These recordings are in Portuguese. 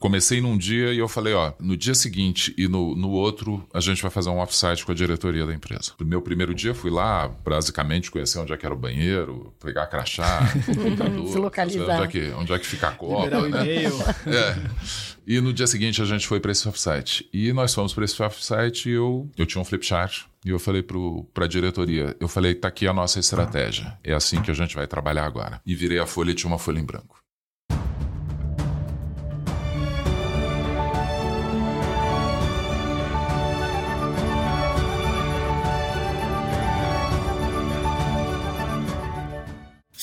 comecei num dia e eu falei, ó, no dia seguinte e no, no outro, a gente vai fazer um offsite com a diretoria da empresa. No meu primeiro dia, fui lá, basicamente, conhecer onde é que era o banheiro, pegar crachá, computador, Se localizar. Onde é que, onde é que fica a copa. Liberar o e-mail. É. E no dia seguinte a gente foi para esse offsite. E nós fomos para esse offsite e eu, eu tinha um flip chart. E eu falei para a diretoria, eu falei, tá aqui a nossa estratégia. É assim que a gente vai trabalhar agora. E virei a folha e tinha uma folha em branco.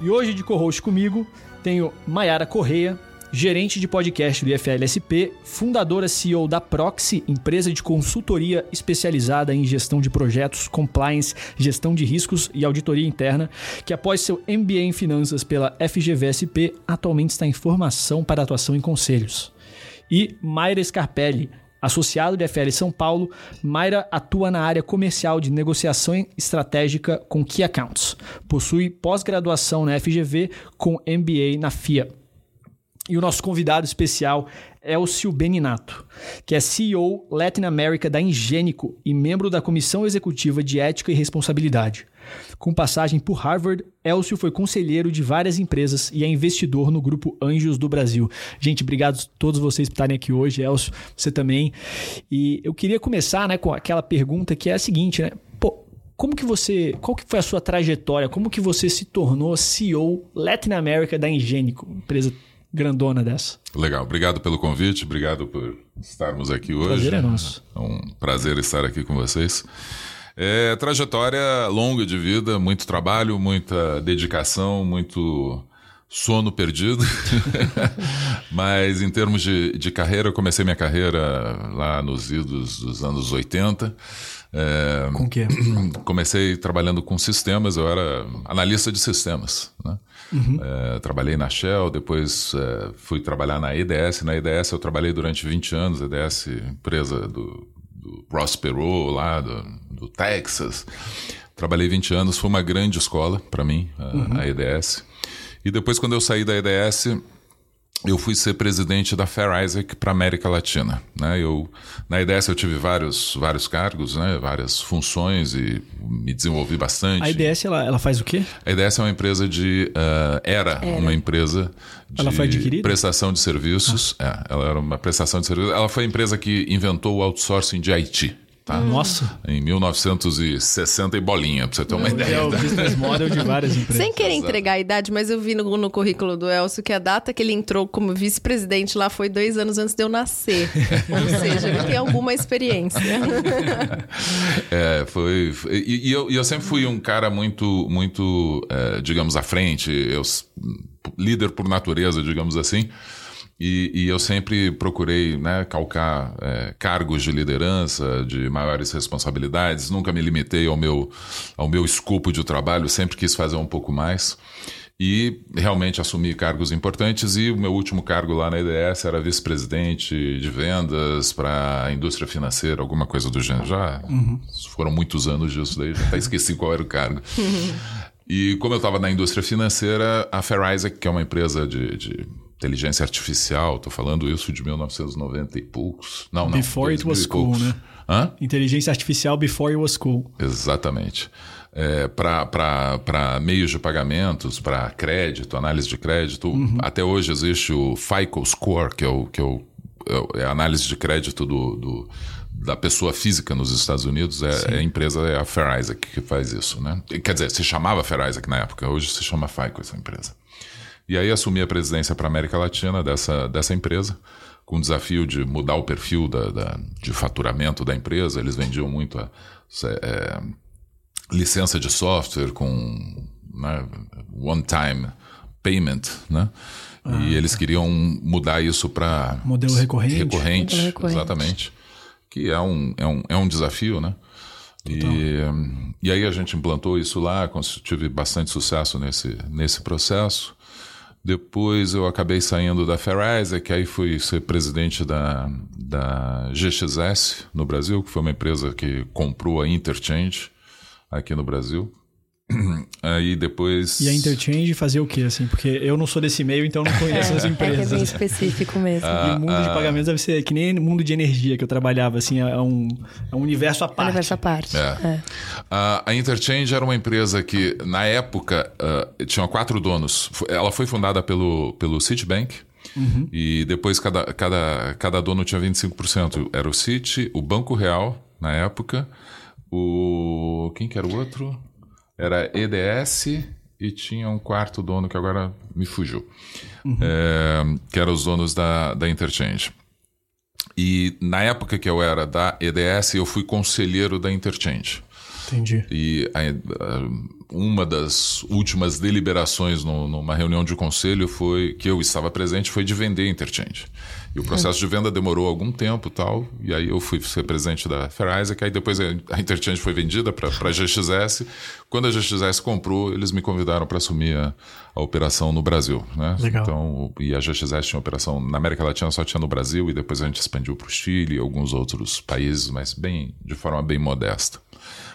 E hoje de co-host comigo tenho Maiara Correia, gerente de podcast do IFLSP, fundadora CEO da Proxy, empresa de consultoria especializada em gestão de projetos, compliance, gestão de riscos e auditoria interna, que após seu MBA em finanças pela FGVSP, atualmente está em formação para atuação em conselhos. E Mayra Scarpelli, Associado de FL São Paulo, Mayra atua na área comercial de negociação estratégica com Key Accounts. Possui pós-graduação na FGV com MBA na FIA. E o nosso convidado especial é o Sil Beninato, que é CEO Latin America da Ingênico e membro da Comissão Executiva de Ética e Responsabilidade. Com passagem por Harvard, Elcio foi conselheiro de várias empresas e é investidor no grupo Anjos do Brasil. Gente, obrigado a todos vocês por estarem aqui hoje, Elcio, você também. E eu queria começar né, com aquela pergunta que é a seguinte, né? Pô, como que você, qual que foi a sua trajetória? Como que você se tornou CEO Latin America da Ingênico, empresa grandona dessa? Legal, obrigado pelo convite, obrigado por estarmos aqui hoje. Prazer é nosso. É um prazer estar aqui com vocês. É, trajetória longa de vida, muito trabalho, muita dedicação, muito sono perdido. Mas em termos de, de carreira, eu comecei minha carreira lá nos idos dos anos 80. É, com o quê? Comecei trabalhando com sistemas, eu era analista de sistemas. Né? Uhum. É, trabalhei na Shell, depois é, fui trabalhar na EDS. Na EDS eu trabalhei durante 20 anos, EDS, empresa do, do Ross Perot, lá do, do, Texas. Trabalhei 20 anos, foi uma grande escola para mim, a, uhum. a EDS. E depois, quando eu saí da EDS, eu fui ser presidente da Fair Isaac para América Latina. Né? Eu, na IDS eu tive vários, vários cargos, né? várias funções e me desenvolvi bastante. A IDS ela, ela faz o quê? A IDS é uma empresa de. Uh, era, era, uma empresa de ela foi adquirida? prestação de serviços. Ah. É, ela era uma prestação de serviços. Ela foi a empresa que inventou o outsourcing de IT. Tá? Nossa. Em 1960 e bolinha, pra você ter uma É ideia. o business model de várias empresas. Sem querer entregar a idade, mas eu vi no, no currículo do Elcio que a data que ele entrou como vice-presidente lá foi dois anos antes de eu nascer. Ou seja, ele tem alguma experiência. É, foi. foi e, e eu, e eu sempre fui um cara muito, muito, é, digamos, à frente. Eu, líder por natureza, digamos assim. E, e, eu sempre procurei né, calcar é, cargos de liderança, de maiores responsabilidades. Nunca me limitei ao meu, ao meu escopo de trabalho, sempre quis fazer um pouco mais. E realmente assumi cargos importantes. E o meu último cargo lá na EDS era vice-presidente de vendas para a indústria financeira, alguma coisa do gênero. Já uhum. foram muitos anos disso daí, já até esqueci qual era o cargo. E como eu estava na indústria financeira, a Fair Isaac, que é uma empresa de, de inteligência artificial, estou falando isso de 1990 e poucos. Não, não. Before it was cool, né? Hã? Inteligência artificial before it was cool. Exatamente. É, para meios de pagamentos, para crédito, análise de crédito. Uhum. Até hoje existe o FICO Score, que é, o, que é, o, é a análise de crédito do, do da pessoa física nos Estados Unidos, é, é, a empresa é a Fair Isaac que faz isso, né? Quer dizer, se chamava Fair Isaac na época, hoje se chama FICO essa empresa. E aí assumi a presidência para a América Latina dessa, dessa empresa, com o desafio de mudar o perfil da, da de faturamento da empresa. Eles vendiam muito a, é, licença de software com né, one-time payment, né? e eles queriam mudar isso para Modelo recorrente. recorrente, Modelo recorrente. exatamente. Que é um, é um, é um desafio, né? E, e aí a gente implantou isso lá, tive bastante sucesso nesse, nesse processo. Depois eu acabei saindo da Fair que aí fui ser presidente da, da GXS no Brasil, que foi uma empresa que comprou a Interchange aqui no Brasil. Aí depois. E a Interchange fazia o quê, assim? Porque eu não sou desse meio, então eu não conheço as É que é empresas. bem específico mesmo. E o mundo de pagamentos deve ser que nem o mundo de energia que eu trabalhava, assim, é um, é um universo à parte. Universo à parte. É. É. A, a Interchange era uma empresa que, na época, ah, tinha quatro donos. Ela foi fundada pelo, pelo Citibank. E depois cada, cada, cada dono tinha 25%. Era o Citi, o Banco Real, na época. O. Quem que era o outro? Era EDS e tinha um quarto dono que agora me fugiu. É, que eram os donos da, da Interchange. E na época que eu era da EDS, eu fui conselheiro da Interchange. Entendi. E a- a- uma das últimas deliberações no- numa reunião de conselho foi que eu estava presente foi de vender Interchange. E o processo de venda demorou algum tempo e tal, e aí eu fui ser presidente da Isaac, aí depois a Interchange foi vendida para a GXS. Quando a GXS comprou, eles me convidaram para assumir a, a operação no Brasil. Né? Legal. Então, e a GXS tinha operação na América Latina, só tinha no Brasil, e depois a gente expandiu para o Chile e alguns outros países, mas bem de forma bem modesta.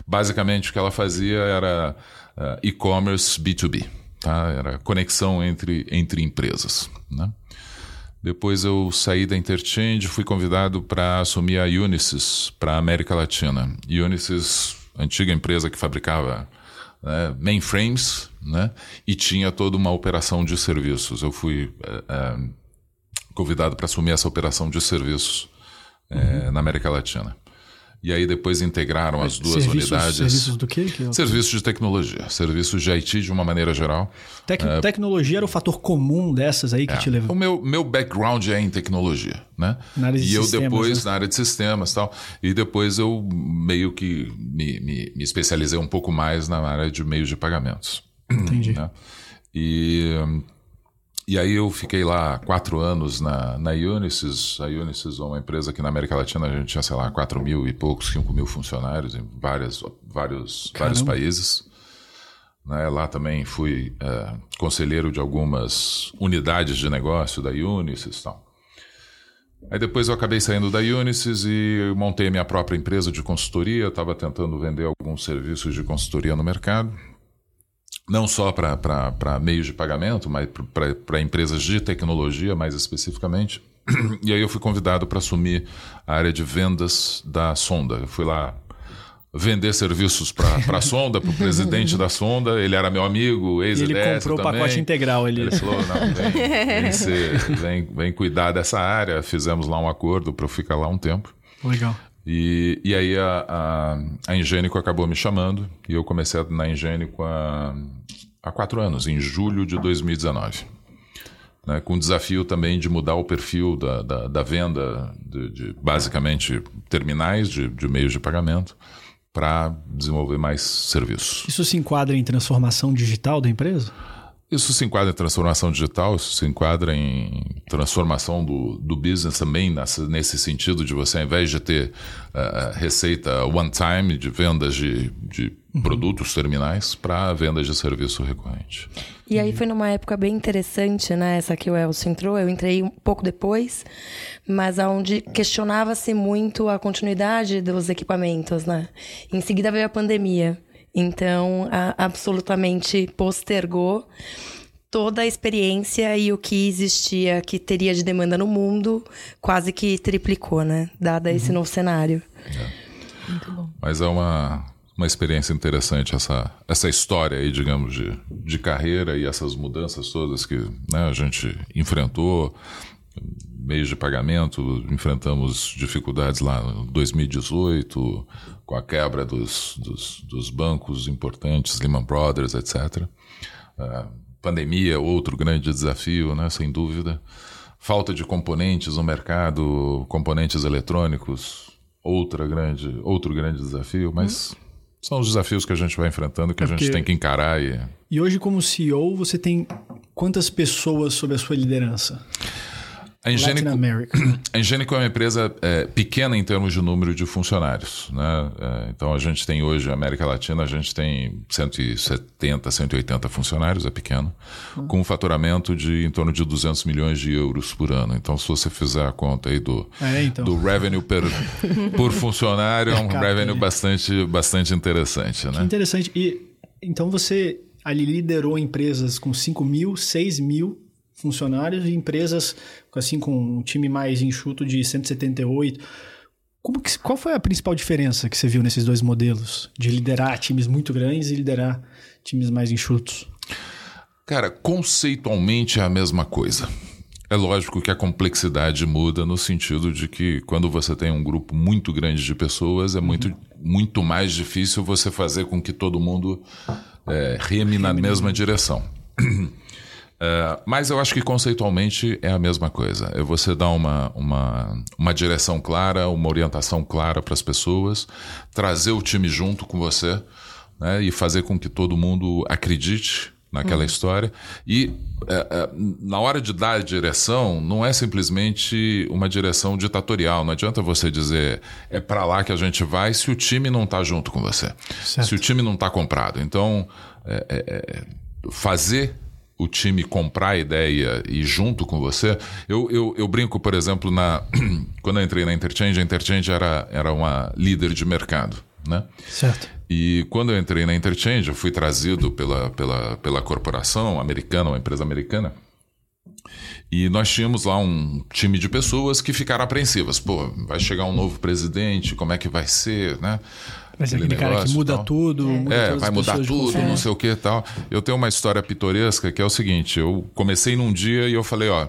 Basicamente, o que ela fazia era ah, e-commerce B2B, tá? Era conexão entre, entre empresas, né? Depois eu saí da Interchange, fui convidado para assumir a Unisys para a América Latina. Unisys, antiga empresa que fabricava né, mainframes, né? E tinha toda uma operação de serviços. Eu fui eh, eh, convidado para assumir essa operação de serviços eh, na América Latina. E aí depois integraram as duas serviços, unidades. Serviços do quê? Que eu- Serviços de tecnologia, serviços de IT de uma maneira geral. Tec- Tecnologia era o fator comum dessas aí que te O levou. meu, meu background é em tecnologia, né? Na área de e eu sistemas, depois, né? na área de sistemas e tal, e depois eu meio que me, me, me especializei um pouco mais na área de meios de pagamentos. Entendi. né? E, e aí eu fiquei lá quatro anos na, na Unisys. A Unisys é uma empresa que na América Latina a gente tinha, sei lá, quatro mil e poucos, cinco mil funcionários em várias, vários, vários países. Né? Lá também fui é, conselheiro de algumas unidades de negócio da Unisys e tal. Aí depois eu acabei saindo da Unisys e montei a minha própria empresa de consultoria. Estava tentando vender alguns serviços de consultoria no mercado. Não só para meios de pagamento, mas para empresas de tecnologia, mais especificamente. E aí eu fui convidado para assumir a área de vendas da Sonda. Eu fui lá vender serviços para a Sonda, para o presidente da Sonda. Ele era meu amigo, E ele comprou o também. pacote integral. Ele... Ele falou, não, vem, vem, ser- vem- vem cuidar dessa área. Fizemos lá um acordo para eu ficar lá um tempo. Legal. E, e aí a, a, a Ingênico acabou me chamando e eu comecei na Ingênico há, há quatro anos, em julho de 2019. Né, com o desafio também de mudar o perfil da, da, da venda de, de, basicamente terminais de, de meios de pagamento para desenvolver mais serviços. Isso se enquadra em transformação digital da empresa? Isso se enquadra em transformação digital, isso se enquadra em transformação do, do business também, nessa, nesse sentido de você, ao invés de ter uh, receita one-time de vendas de, de uhum. produtos terminais, para vendas de serviço recorrente. E aí foi numa época bem interessante, né? Essa que o Elcio entrou, eu entrei um pouco depois, mas onde questionava-se muito a continuidade dos equipamentos, né? Em seguida veio a pandemia. Então, a, absolutamente postergou toda a experiência e o que existia, que teria de demanda no mundo, quase que triplicou, né? Dada esse novo cenário. É. Muito bom. Mas é uma, uma experiência interessante essa, essa história aí, digamos, de, de carreira e essas mudanças todas que né, a gente enfrentou. Meios de pagamento, enfrentamos dificuldades lá em 2018, com a quebra dos, dos, dos bancos importantes, Lehman Brothers, etc. Uh, pandemia, outro grande desafio, né, sem dúvida. Falta de componentes no mercado, componentes eletrônicos, outra grande, outro grande desafio, mas hum. são os desafios que a gente vai enfrentando, que é a gente tem que encarar. E... e hoje, como CEO, você tem quantas pessoas sob a sua liderança? A Ingênico, a é uma empresa é, pequena em termos de número de funcionários. Né? É, então a gente tem hoje, América Latina, a gente tem 170, 180 funcionários, é pequeno, com um faturamento de em torno de 200 milhões de euros por ano. Então se você fizer a conta aí do, É, então. do revenue per, por funcionário, é um revenue né? bastante, bastante interessante. Né? interessante. E então você ali liderou empresas com 5 mil, 6 mil funcionários e empresas assim com um time mais enxuto de 178. Como que, qual foi a principal diferença que você viu nesses dois modelos? De liderar times muito grandes e liderar times mais enxutos? Cara, conceitualmente é a mesma coisa. É lógico que a complexidade muda no sentido de que quando você tem um grupo muito grande de pessoas, é muito, muito mais difícil você fazer com que todo mundo é, reme na mesma direção. É, mas eu acho que conceitualmente é a mesma coisa. É você dar uma, uma, uma direção clara, uma orientação clara para as pessoas, trazer o time junto com você né, e fazer com que todo mundo acredite naquela história. E é, é, na hora de dar a direção, não é simplesmente uma direção ditatorial. Não adianta você dizer é para lá que a gente vai se o time não está junto com você. Certo. Se o time não está comprado. Então, é, é, é, fazer o time comprar a ideia e junto com você. Eu, eu, eu brinco, por exemplo, na quando eu entrei na Interchange, a Interchange era, era uma líder de mercado. Né? Certo. E quando eu entrei na Interchange, eu fui trazido pela, pela, pela corporação americana, uma empresa americana. E nós tínhamos lá um time de pessoas que ficaram apreensivas. Pô, vai chegar um novo presidente, como é que vai ser, né? Vai ser aquele cara que negócio, muda tal. tudo. muda É, todas vai as mudar tudo, não sei o que e tal. Eu tenho uma história pitoresca que é o seguinte: eu comecei num dia e eu falei, ó.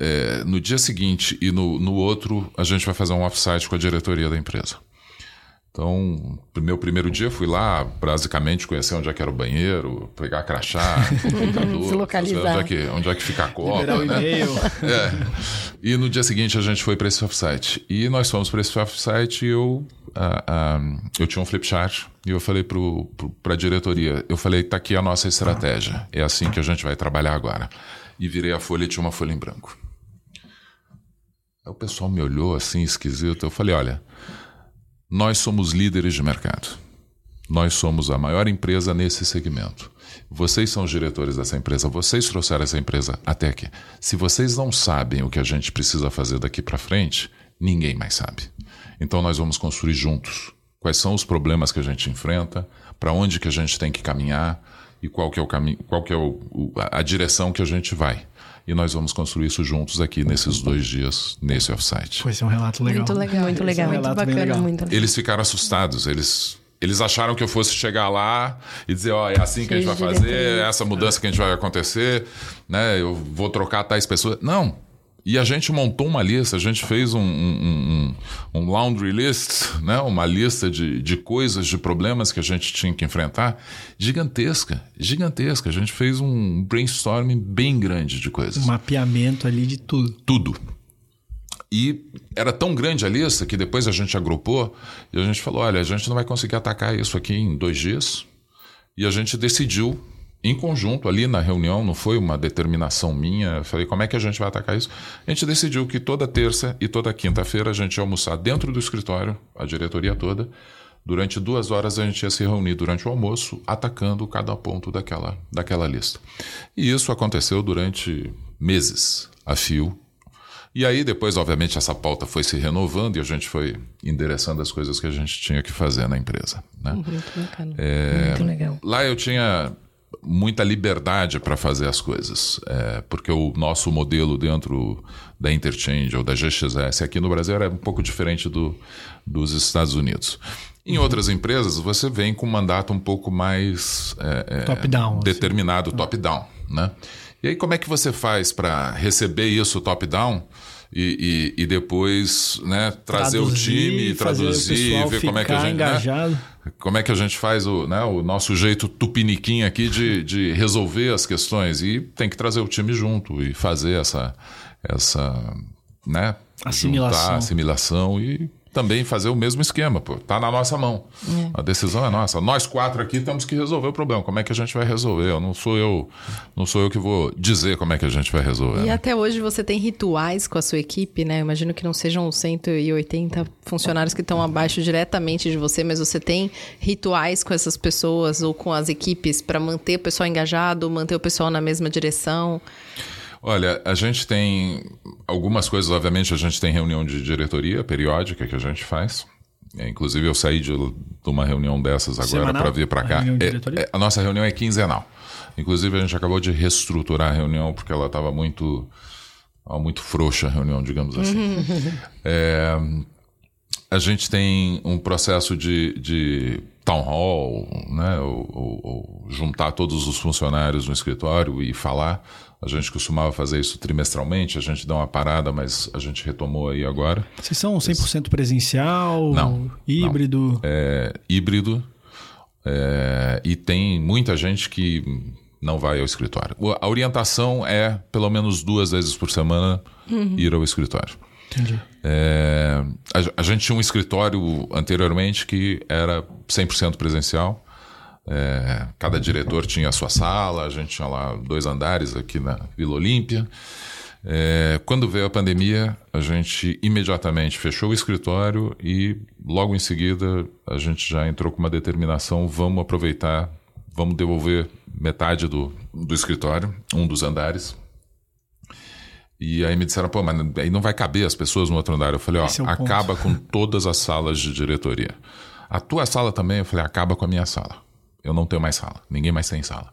é, no dia seguinte e no, no outro, a gente vai fazer um offsite com a diretoria da empresa. Então, no meu primeiro dia, fui lá, basicamente, conhecer onde é que era o banheiro, pegar crachá, computador, Se localizar. onde é que, onde é que fica a copa, né? e-mail. É. E no dia seguinte a gente foi para esse offsite. E nós fomos para esse offsite e eu, ah, ah, eu tinha um flip chart e eu falei para a diretoria, eu falei, tá aqui a nossa estratégia. É assim que a gente vai trabalhar agora. E virei a folha e tinha uma folha em branco. Aí o pessoal me olhou assim, esquisito. Eu falei, olha, nós somos líderes de mercado. Nós somos a maior empresa nesse segmento. Vocês são os diretores dessa empresa, vocês trouxeram essa empresa até aqui. Se vocês não sabem o que a gente precisa fazer daqui para frente, ninguém mais sabe. Então nós vamos construir juntos quais são os problemas que a gente enfrenta, para onde que a gente tem que caminhar e qual que é o caminho, qual que é o, a direção que a gente vai. E nós vamos construir isso juntos aqui nesses dois dias, nesse offsite. Foi um relato legal. Muito legal, muito é legal, um muito bacana, legal. muito legal. Eles ficaram assustados. Eles, eles acharam que eu fosse chegar lá e dizer, ó, é assim que a gente vai fazer, é essa mudança que a gente vai acontecer, né? Eu vou trocar tais pessoas. Não. E a gente montou uma lista, a gente fez um, um, um, um laundry list, né? uma lista de, de coisas, de problemas que a gente tinha que enfrentar, gigantesca, gigantesca. A gente fez um brainstorming bem grande de coisas Um mapeamento ali de tudo. tudo. E era tão grande a lista que depois a gente agrupou e a gente falou: olha, a gente não vai conseguir atacar isso aqui em dois dias. E a gente decidiu, em conjunto, ali na reunião, não foi uma determinação minha. Eu falei: como é que a gente vai atacar isso? A gente decidiu que toda terça e toda quinta-feira a gente ia almoçar dentro do escritório, a diretoria toda. Durante duas horas a gente ia se reunir durante o almoço, atacando cada ponto daquela, daquela lista. E isso aconteceu durante meses a fio. E aí, depois, obviamente, essa pauta foi se renovando e a gente foi endereçando as coisas que a gente tinha que fazer na empresa. Né? Muito bacana. É. Muito legal. Lá eu tinha muita liberdade para fazer as coisas, é, porque o nosso modelo dentro da Interchange ou da GXS aqui no Brasil era um pouco diferente do, dos Estados Unidos. Em outras empresas, você vem com um mandato um pouco mais é, é, Top-down, assim. determinado, top-down. Né? E aí, como é que você faz para receber isso top-down e, e, e depois né, trazer o time, o traduzir, pessoal ver como é que a gente. né? Como é que a gente faz o, né, o nosso jeito tupiniquim aqui de, de resolver as questões? E tem que trazer o time junto e fazer essa, essa né, Assimilação. juntar, assimilação e também fazer o mesmo esquema, pô. Tá na nossa mão. É. A decisão é nossa. Nós quatro aqui temos que resolver o problema. Como é que a gente vai resolver? Eu não sou eu, não sou eu que vou dizer como é que a gente vai resolver. E né? até hoje você tem rituais com a sua equipe, né? Eu imagino que não sejam 180 funcionários que estão abaixo diretamente de você, mas você tem rituais com essas pessoas ou com as equipes para manter o pessoal engajado, manter o pessoal na mesma direção. Olha, a gente tem algumas coisas, obviamente, a gente tem reunião de diretoria periódica que a gente faz. É, inclusive, eu saí de, de uma reunião dessas agora para vir para cá. A, é, é, a nossa reunião é quinzenal. Inclusive, a gente acabou de reestruturar a reunião porque ela estava muito, muito frouxa a reunião, digamos assim. é, a gente tem um processo de, de town hall, né? Ou, ou, ou, juntar todos os funcionários no escritório e falar a gente costumava fazer isso trimestralmente, a gente dá uma parada, mas a gente retomou aí agora. Vocês são 100% presencial? Não. Híbrido? Não. É, híbrido. É, e tem muita gente que não vai ao escritório. A orientação é, pelo menos duas vezes por semana, uhum. ir ao escritório. Entendi. É, a, a, gente tinha um escritório anteriormente que era 100% presencial. É, cada diretor tinha a sua sala, a gente tinha lá dois andares aqui na Vila Olímpia. É, quando veio a pandemia, a gente imediatamente fechou o escritório e logo em seguida a gente já entrou com uma determinação: vamos aproveitar, vamos devolver metade do, do escritório, um dos andares. E aí me disseram, pô, mas aí não vai caber as pessoas no outro andar. Eu falei, ó, é acaba com todas as salas de diretoria. A tua sala também? Eu falei, acaba com a minha sala eu não tenho mais sala, ninguém mais tem sala.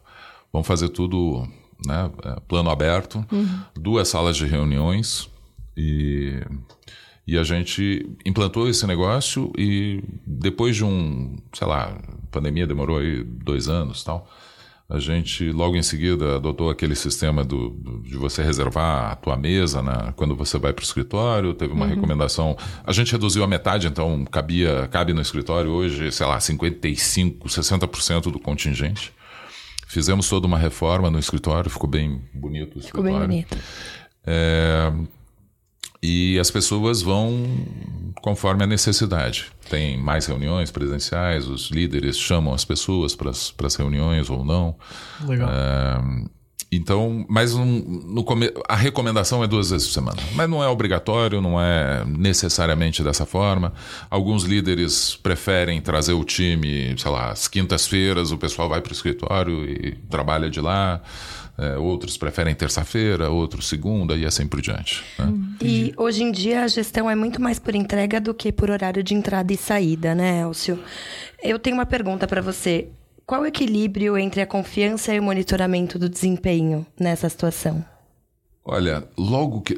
Vamos fazer tudo né, é, plano aberto, uhum. duas salas de reuniões e, e a gente implantou esse negócio e depois de um, sei lá, pandemia demorou aí dois anos tal, a gente logo em seguida adotou aquele sistema do, do de você reservar a tua mesa na, quando você vai para o escritório. Teve uma uhum. recomendação. A gente reduziu a metade, então cabia, cabe no escritório hoje, sei lá, 55, 60% do contingente. Fizemos toda uma reforma no escritório, ficou bem bonito o escritório. Ficou bem bonito. É, e as pessoas vão conforme a necessidade. Tem mais reuniões presenciais, os líderes chamam as pessoas para as reuniões ou não. Legal. É, então, mas um, no a recomendação é duas vezes por semana. Mas não é obrigatório, não é necessariamente dessa forma. Alguns líderes preferem trazer o time, sei lá, às quintas-feiras o pessoal vai para o escritório e trabalha de lá. É, outros preferem terça-feira, outros segunda e assim por diante. Né? E hoje em dia a gestão é muito mais por entrega do que por horário de entrada e saída, né, Elcio? Eu tenho uma pergunta para você. Qual o equilíbrio entre a confiança e o monitoramento do desempenho nessa situação? Olha, logo que.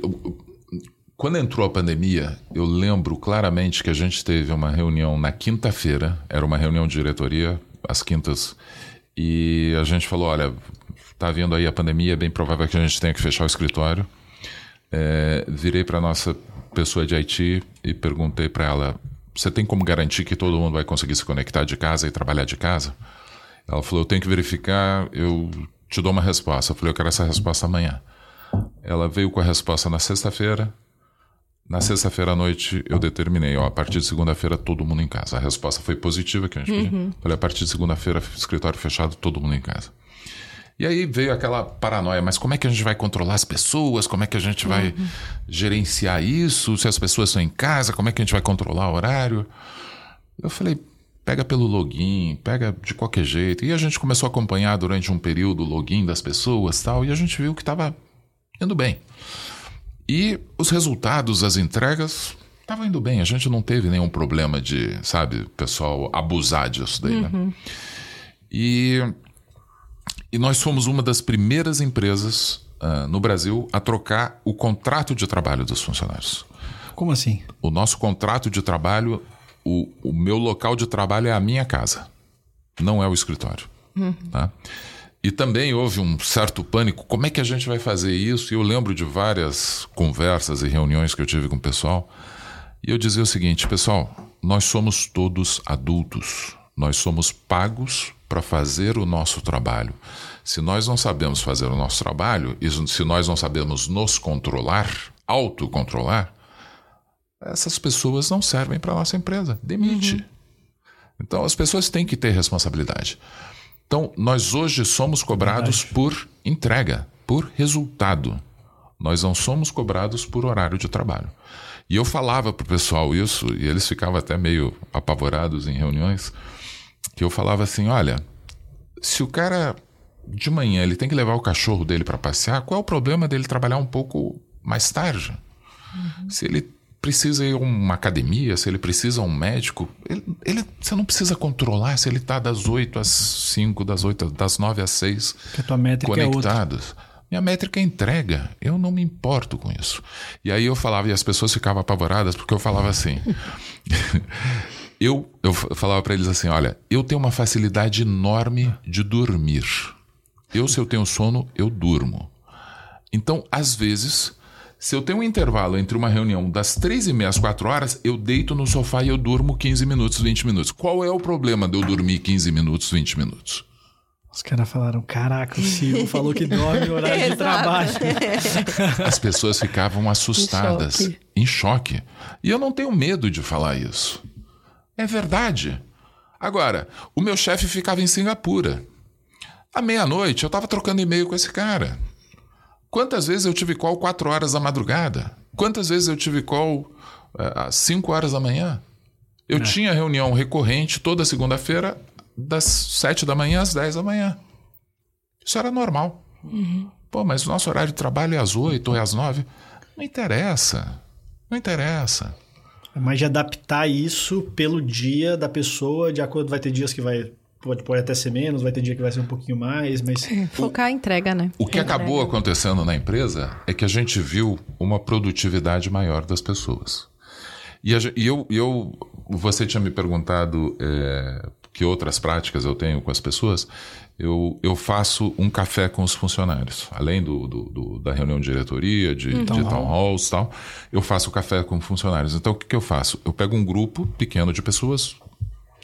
Quando entrou a pandemia, eu lembro claramente que a gente teve uma reunião na quinta-feira, era uma reunião de diretoria, às quintas, e a gente falou: olha, Está vindo aí a pandemia, é bem provável que a gente tenha que fechar o escritório. É, virei para nossa pessoa de IT e perguntei para ela: você tem como garantir que todo mundo vai conseguir se conectar de casa e trabalhar de casa? Ela falou: eu tenho que verificar, eu te dou uma resposta. Eu falei: eu quero essa resposta amanhã. Ela veio com a resposta na sexta-feira. Na sexta-feira à noite eu determinei, ó, a partir de segunda-feira todo mundo em casa. A resposta foi positiva que a gente uhum. pediu. Falei, a partir de segunda-feira, escritório fechado, todo mundo em casa. E aí veio aquela paranoia, mas como é que a gente vai controlar as pessoas? Como é que a gente vai uhum. gerenciar isso? Se as pessoas estão em casa, como é que a gente vai controlar o horário? Eu falei, pega pelo login, pega de qualquer jeito. E a gente começou a acompanhar durante um período o login das pessoas tal, e a gente viu que estava indo bem. E os resultados, as entregas, estavam indo bem. A gente não teve nenhum problema de, sabe, pessoal abusar disso daí, né? uhum. E e nós fomos uma das primeiras empresas uh, no Brasil a trocar o contrato de trabalho dos funcionários. Como assim? O nosso contrato de trabalho, o, o meu local de trabalho é a minha casa, não é o escritório. Uhum. Tá? E também houve um certo pânico. Como é que a gente vai fazer isso? E eu lembro de várias conversas e reuniões que eu tive com o pessoal. E eu dizia o seguinte, pessoal, nós somos todos adultos. Nós somos pagos para fazer o nosso trabalho. Se nós não sabemos fazer o nosso trabalho, e se nós não sabemos nos controlar, autocontrolar, essas pessoas não servem para nossa empresa. Demite. Uhum. Então as pessoas têm que ter responsabilidade. Então nós hoje somos cobrados Verdade. por entrega, por resultado. Nós não somos cobrados por horário de trabalho. E eu falava para o pessoal isso, e eles ficavam até meio apavorados em reuniões, que eu falava assim: olha, se o cara de manhã ele tem que levar o cachorro dele para passear, qual é o problema dele trabalhar um pouco mais tarde? Uhum. Se ele precisa ir a uma academia, se ele precisa um médico, ele, ele, você não precisa controlar se ele está das 8 às 5, das 8, das 9 às 6 que a tua métrica é conectados. É minha métrica é entrega. Eu não me importo com isso. E aí eu falava, e as pessoas ficavam apavoradas, porque eu falava assim. eu, eu falava para eles assim: olha, eu tenho uma facilidade enorme de dormir. Eu, se eu tenho sono, eu durmo. Então, às vezes, se eu tenho um intervalo entre uma reunião das três e meia às quatro horas, eu deito no sofá e eu durmo 15 minutos, 20 minutos. Qual é o problema de eu dormir 15 minutos, 20 minutos? Os caras falaram: caraca, o Silvio falou que dorme horário de trabalho. As pessoas ficavam assustadas, em choque. em choque. E eu não tenho medo de falar isso. É verdade. Agora, o meu chefe ficava em Singapura. À meia-noite, eu estava trocando e-mail com esse cara. Quantas vezes eu tive call 4 horas da madrugada? Quantas vezes eu tive call uh, às 5 horas da manhã? Eu é. tinha reunião recorrente toda segunda-feira das 7 da manhã às 10 da manhã. Isso era normal. Uhum. Pô, mas o nosso horário de trabalho é às 8 ou é às 9. Não interessa. Não interessa. É mais de adaptar isso pelo dia da pessoa, de acordo, vai ter dias que vai pode, pode até ser menos, vai ter dia que vai ser um pouquinho mais, mas. É, focar a entrega, né? O que entrega. acabou acontecendo na empresa é que a gente viu uma produtividade maior das pessoas. E, a, e eu, eu, você tinha me perguntado é, que outras práticas eu tenho com as pessoas, eu, eu faço um café com os funcionários. Além do, do, do da reunião de diretoria, de, uhum. de town halls e tal, eu faço café com funcionários. Então, o que, que eu faço? Eu pego um grupo pequeno de pessoas,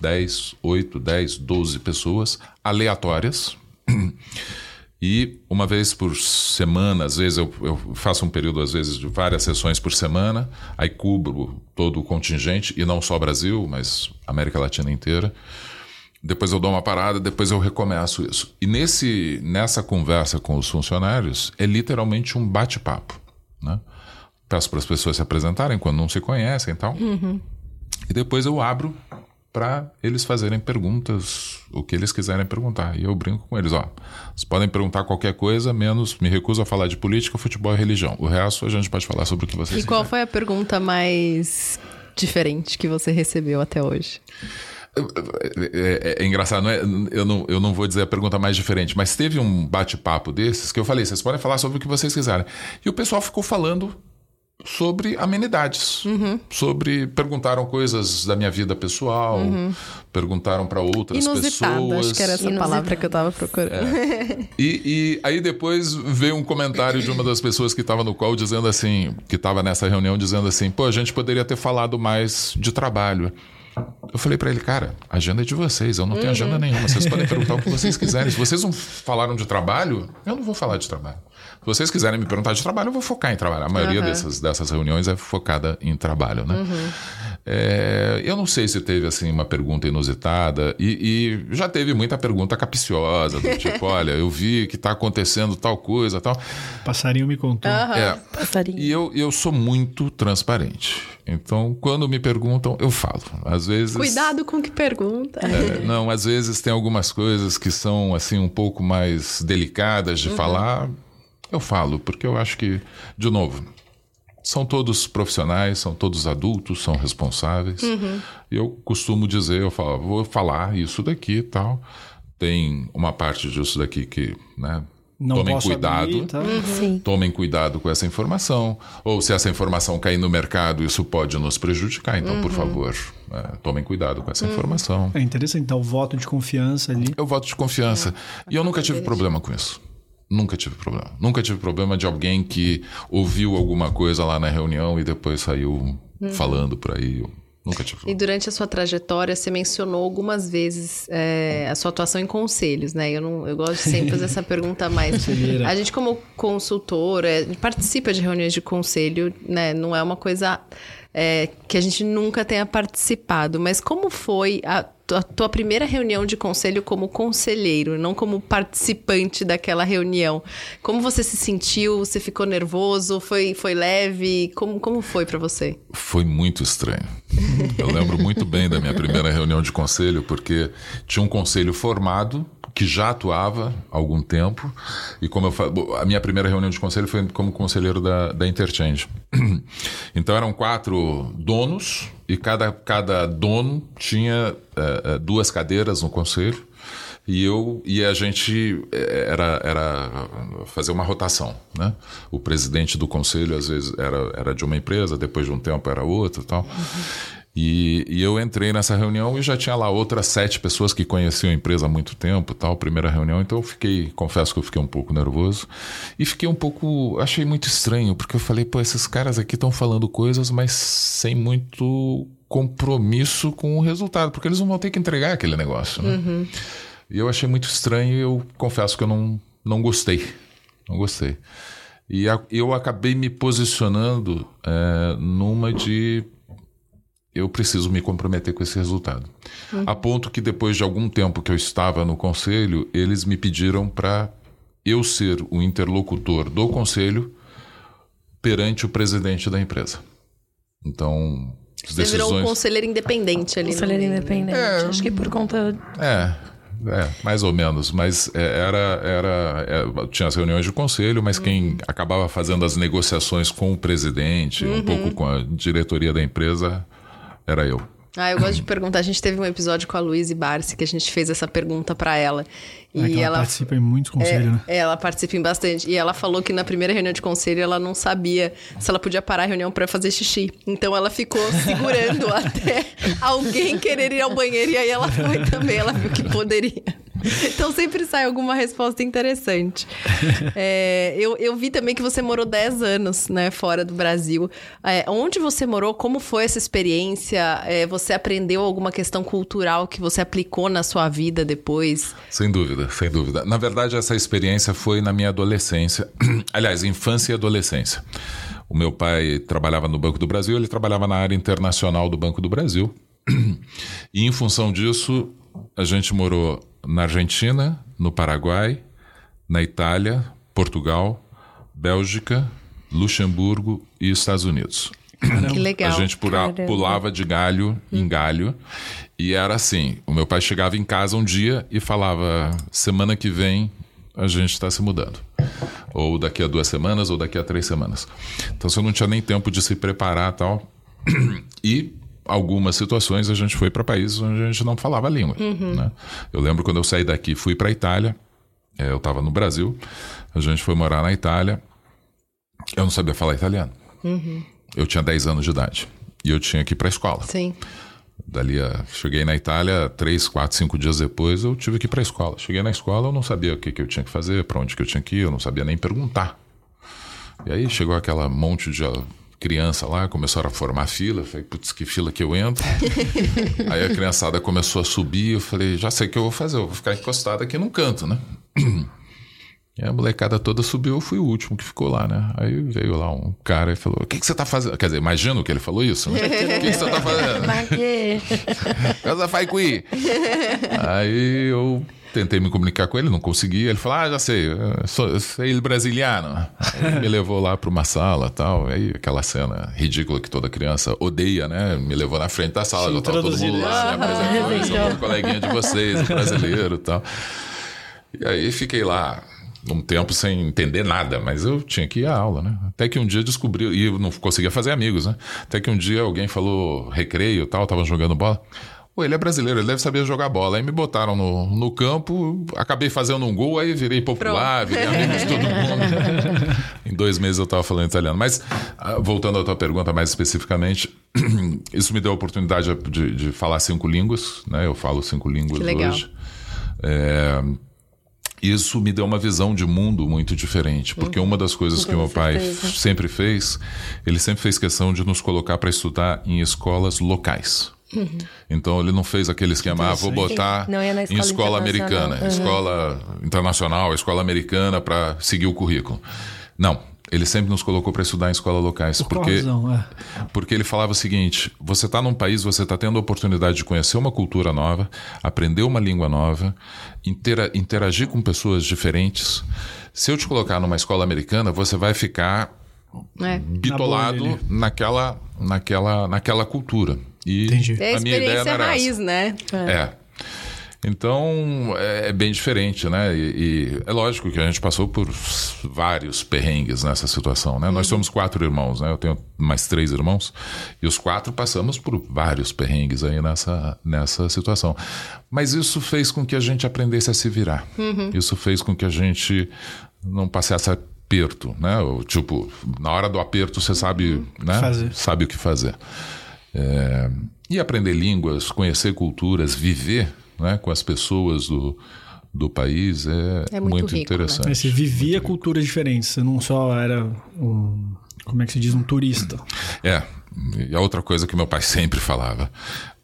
10, 8, 10, 12 pessoas, aleatórias. E uma vez por semana, às vezes eu, eu, faço um período, às vezes, de várias sessões por semana, aí cubro todo o contingente, e não só Brasil, mas América Latina inteira. Depois eu dou uma parada, depois eu recomeço isso. E nesse, nessa conversa com os funcionários, é literalmente um bate-papo. Né? Peço para as pessoas se apresentarem quando não se conhecem e tal. Uhum. E depois eu abro para eles fazerem perguntas, o que eles quiserem perguntar. E eu brinco com eles, ó. Vocês podem perguntar qualquer coisa, menos me recuso a falar de política, futebol e religião. O resto a gente pode falar sobre o que vocês E qual foi a pergunta mais diferente que você recebeu até hoje? É, é, é, engraçado, não é, eu, não, eu não vou dizer a pergunta mais diferente, mas teve um bate-papo desses que eu falei: vocês podem falar sobre o que vocês quiserem. E o pessoal ficou falando sobre amenidades, uhum. sobre perguntaram coisas da minha vida pessoal, uhum. perguntaram para outras Inusitada, pessoas. Acho que era essa Inusitada. palavra que eu estava procurando. É. E, e, aí depois veio um comentário de uma das pessoas que estava no call dizendo assim, que estava nessa reunião dizendo assim, pô, a gente poderia ter falado mais de trabalho. Eu falei para ele, cara, a agenda é de vocês, eu não tenho uhum. agenda nenhuma. Vocês podem perguntar o que vocês quiserem. Se vocês não falaram de trabalho, eu não vou falar de trabalho. Se vocês quiserem me perguntar de trabalho, eu vou focar em trabalho. A maioria uhum. dessas, dessas reuniões é focada em trabalho, né? Uhum. É, eu não sei se teve assim uma pergunta inusitada e, e já teve muita pergunta capiciosa, do tipo, olha, eu vi que está acontecendo tal coisa, tal. Passarinho me contou. Uhum. É, Passarinho. E eu, eu sou muito transparente. Então, quando me perguntam, eu falo. Às vezes. Cuidado com o que pergunta. É, não, às vezes tem algumas coisas que são assim um pouco mais delicadas de uhum. falar. Eu falo, porque eu acho que, de novo, são todos profissionais, são todos adultos, são responsáveis. Uhum. Eu costumo dizer, eu falo, vou falar isso daqui e tal. Tem uma parte disso daqui que, né, não tomem cuidado. Abrir, tá? uhum. Tomem cuidado com essa informação. Ou se essa informação cair no mercado, isso pode nos prejudicar. Então, uhum. por favor, é, tomem cuidado com essa uhum. informação. É interessante. Então, o voto de confiança ali. É o voto de confiança. É. E eu nunca tive problema com isso. Nunca tive problema. Nunca tive problema de alguém que ouviu alguma coisa lá na reunião e depois saiu uhum. falando por aí. Nunca tive E problema. durante a sua trajetória, você mencionou algumas vezes é, a sua atuação em conselhos, né? Eu, não, eu gosto de sempre fazer essa pergunta mais. A gente, como consultor, é, participa de reuniões de conselho, né? Não é uma coisa é, que a gente nunca tenha participado. Mas como foi a, a tua primeira reunião de conselho como conselheiro, não como participante daquela reunião? Como você se sentiu? Você ficou nervoso? Foi, foi leve? Como, como foi pra você? Foi muito estranho. Eu lembro muito bem da minha primeira reunião de conselho, porque tinha um conselho formado que já atuava há algum tempo. E como eu falo, a minha primeira reunião de conselho foi como conselheiro da, da Interchange. Então eram quatro donos e cada, cada dono tinha eh, duas cadeiras no conselho. E eu e a gente eh, era, era fazer uma rotação, né? O presidente do conselho às vezes era, era de uma empresa, depois de um tempo era outra, e tal. E, e eu entrei nessa reunião e já tinha lá outras sete pessoas que conheciam a empresa há muito tempo, tal, primeira reunião. Então eu fiquei, confesso que eu fiquei um pouco nervoso e fiquei um pouco, achei muito estranho porque eu falei, pô, esses caras aqui estão falando coisas, mas sem muito compromisso com o resultado, porque eles não vão ter que entregar aquele negócio, né? E eu achei muito estranho e eu confesso que eu não, não gostei. Não gostei. E a- eu acabei me posicionando é, numa de eu preciso me comprometer com esse resultado. A ponto que depois de algum tempo que eu estava no conselho, eles me pediram para eu ser o interlocutor do conselho perante o presidente da empresa. Então, as Você virou um decisões conselheiro independente ali. Conselheiro né? independente. Acho que por conta É, é, mais ou menos. Mas é, era, era, é, tinha as reuniões de conselho, mas quem acabava fazendo as negociações com o presidente, um pouco com a diretoria da empresa, era eu. Ah, eu gosto de perguntar. A gente teve um episódio com a Luísa Barsi que a gente fez essa pergunta pra ela. E É que ela, ela participa em muitos conselhos, né? É, ela participa em bastante. E ela falou que na primeira reunião de conselho ela não sabia se ela podia parar a reunião pra fazer xixi. Então ela ficou segurando até alguém querer ir ao banheiro e aí ela foi também. Ela viu que poderia. Então sempre sai alguma resposta interessante. É, eu, eu vi também que você morou 10 anos, né, fora do Brasil. É, onde você morou? Como foi essa experiência? É, você aprendeu alguma questão cultural que você aplicou na sua vida depois? Sem dúvida, sem dúvida. Na verdade, essa experiência foi na minha adolescência. Aliás, infância e adolescência. O meu pai trabalhava no Banco do Brasil, ele trabalhava na área internacional do Banco do Brasil. E em função disso, a gente morou na Argentina, no Paraguai, na Itália, Portugal, Bélgica, Luxemburgo e Estados Unidos. Que legal. A gente pula- Caramba. pulava de galho em galho. E era assim: o meu pai chegava em casa um dia e falava: semana que vem a gente está se mudando. Ou daqui a duas semanas, ou daqui a três semanas. Então você não tinha nem tempo de se preparar tal. E algumas situações a gente foi para países onde a gente não falava a língua. né? Eu lembro quando eu saí daqui fui para a Itália. eh, Eu estava no Brasil. A gente foi morar na Itália. Eu não sabia falar italiano. Eu tinha 10 anos de idade. E eu tinha que ir para a escola. Sim. Dali, a- cheguei na Itália, três, quatro, cinco dias depois, eu tive que ir para a escola. Cheguei na escola, eu não sabia o que, que eu tinha que fazer, para onde que eu tinha que ir, eu não sabia nem perguntar. E aí chegou aquela monte de ó, criança lá, começaram a formar fila. Falei, putz, que fila que eu entro? aí a criançada começou a subir, eu falei, já sei o que eu vou fazer, eu vou ficar encostado aqui num canto, né? E a molecada toda subiu, eu fui o último que ficou lá, né? Aí veio lá um cara e falou: O que, que você tá fazendo? Quer dizer, imagino que ele falou isso, né? O que, que você tá fazendo? Mas que... Cosa fai qui? Aí eu tentei me comunicar com ele, não consegui. Ele falou: Ah, já sei, eu sou, sei il brasiliano. Aí me levou lá para uma sala tal. Aí aquela cena ridícula que toda criança odeia, né? Me levou na frente da sala, já tava todo mundo lá, me apresentou, eu sou um coleguinha de vocês, um brasileiro e tal. E aí fiquei lá um tempo sem entender nada, mas eu tinha que ir à aula, né? Até que um dia descobri, e eu não conseguia fazer amigos, né? Até que um dia alguém falou recreio e tal, tava jogando bola. Pô, ele é brasileiro, ele deve saber jogar bola. Aí me botaram no, no campo, acabei fazendo um gol, aí virei popular, virei amigo de todo mundo. em dois meses eu tava falando italiano. Mas, ah, voltando à tua pergunta mais especificamente, isso me deu a oportunidade de, de falar cinco línguas, né? Eu falo cinco línguas Que legal. hoje. É, isso me deu uma visão de mundo muito diferente, porque uma das coisas que meu pai sempre fez, ele sempre fez questão de nos colocar para estudar em escolas locais. Então ele não fez aquele esquema, ah, vou botar Não ia na em escola escola americana, Uhum. escola internacional, escola americana para seguir o currículo. Não, ele sempre nos colocou para estudar em escolas locais, Por qual porque razão? É. porque ele falava o seguinte: você está num país, você está tendo a oportunidade de conhecer uma cultura nova, aprender uma língua nova, intera- interagir com pessoas diferentes. Se eu te colocar numa escola americana, você vai ficar É. bitolado ali. naquela, naquela, naquela cultura. E Entendi. É a a minha ideia era raiz, essa. né? É. Então é, é bem diferente, né? E, e é lógico que a gente passou por vários perrengues nessa situação, né? Nós somos quatro irmãos, né? Eu tenho mais três irmãos e os quatro passamos por vários perrengues aí nessa, nessa situação. Mas isso fez com que a gente aprendesse a se virar. Isso fez com que a gente não passasse aperto, né? Ou, tipo, na hora do aperto você sabe, né? Fazer. Sabe o que fazer. É, e aprender línguas, conhecer culturas, viver né, com as pessoas do, do país é, É muito muito, rico, né? interessante. Aí Você vivia Muito culturas diferentes, você não só era um. Como é que se diz? Um turista. É, e a outra coisa que meu pai sempre falava.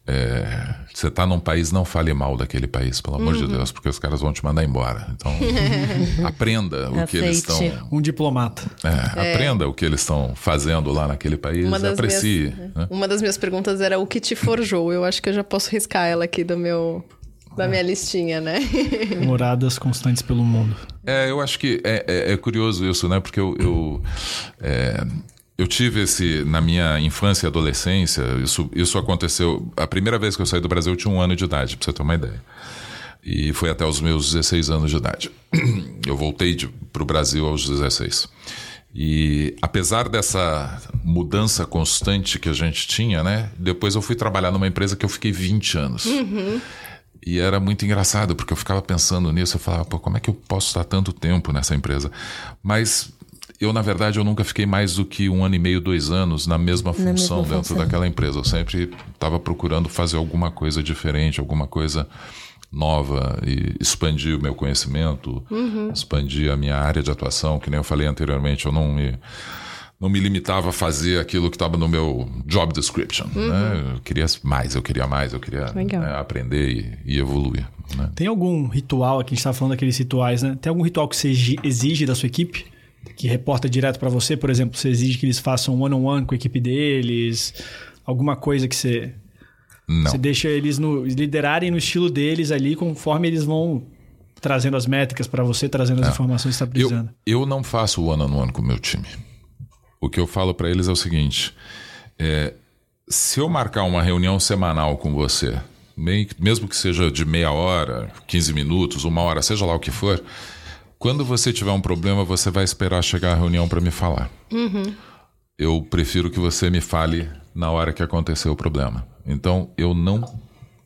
É, você está num país, não fale mal daquele país, pelo amor Uhum. de Deus, porque os caras vão te mandar embora. Então, aprenda o que eles estão. Um diplomata. é, Aprenda o que eles estão fazendo lá naquele país, Uma aprecie. minhas, né? uma das minhas perguntas era o que te forjou. Eu acho que eu já posso riscar ela aqui do meu, da minha listinha, né? Moradas constantes pelo mundo. É, eu acho que é, é- é curioso isso, né? Porque eu, eu, é, eu tive esse, na minha infância e adolescência, isso, isso aconteceu. A primeira vez que eu saí do Brasil eu tinha um ano de idade, pra você ter uma ideia. E foi até os meus 16 anos de idade. Eu voltei para o Brasil aos 16. E apesar dessa mudança constante que a gente tinha, né? Depois eu fui trabalhar numa empresa que eu fiquei 20 anos. E era muito engraçado, porque eu ficava pensando nisso, eu falava, pô, como é que eu posso estar tanto tempo nessa empresa? Mas eu, na verdade, eu nunca fiquei mais do que um ano e meio, dois anos na mesma função mesma dentro função. daquela empresa. Eu sempre estava procurando fazer alguma coisa diferente, alguma coisa nova e expandir o meu conhecimento, expandir a minha área de atuação, que nem eu falei anteriormente, eu não me não me limitava a fazer aquilo que estava no meu job description, né? Eu queria mais, eu queria mais, eu queria né, aprender e, e evoluir, né? Tem algum ritual, aqui a gente estava falando daqueles rituais, né? Tem algum ritual que você exi- exige da sua equipe? Que reporta direto para você? Por exemplo, você exige que eles façam one-on-one com a equipe deles? Alguma coisa que você, Não. você deixa eles no, liderarem no estilo deles ali, conforme eles vão trazendo as métricas para você, trazendo as informações que você está É. Eu, precisando. eu não faço one on one com o meu time. O que eu falo para eles é o seguinte: é, se eu marcar uma reunião semanal com você, mesmo que seja de meia hora, 15 minutos, uma hora, seja lá o que for, quando você tiver um problema, você vai esperar chegar a reunião para me falar. Eu prefiro que você me fale na hora que aconteceu o problema. Então, eu não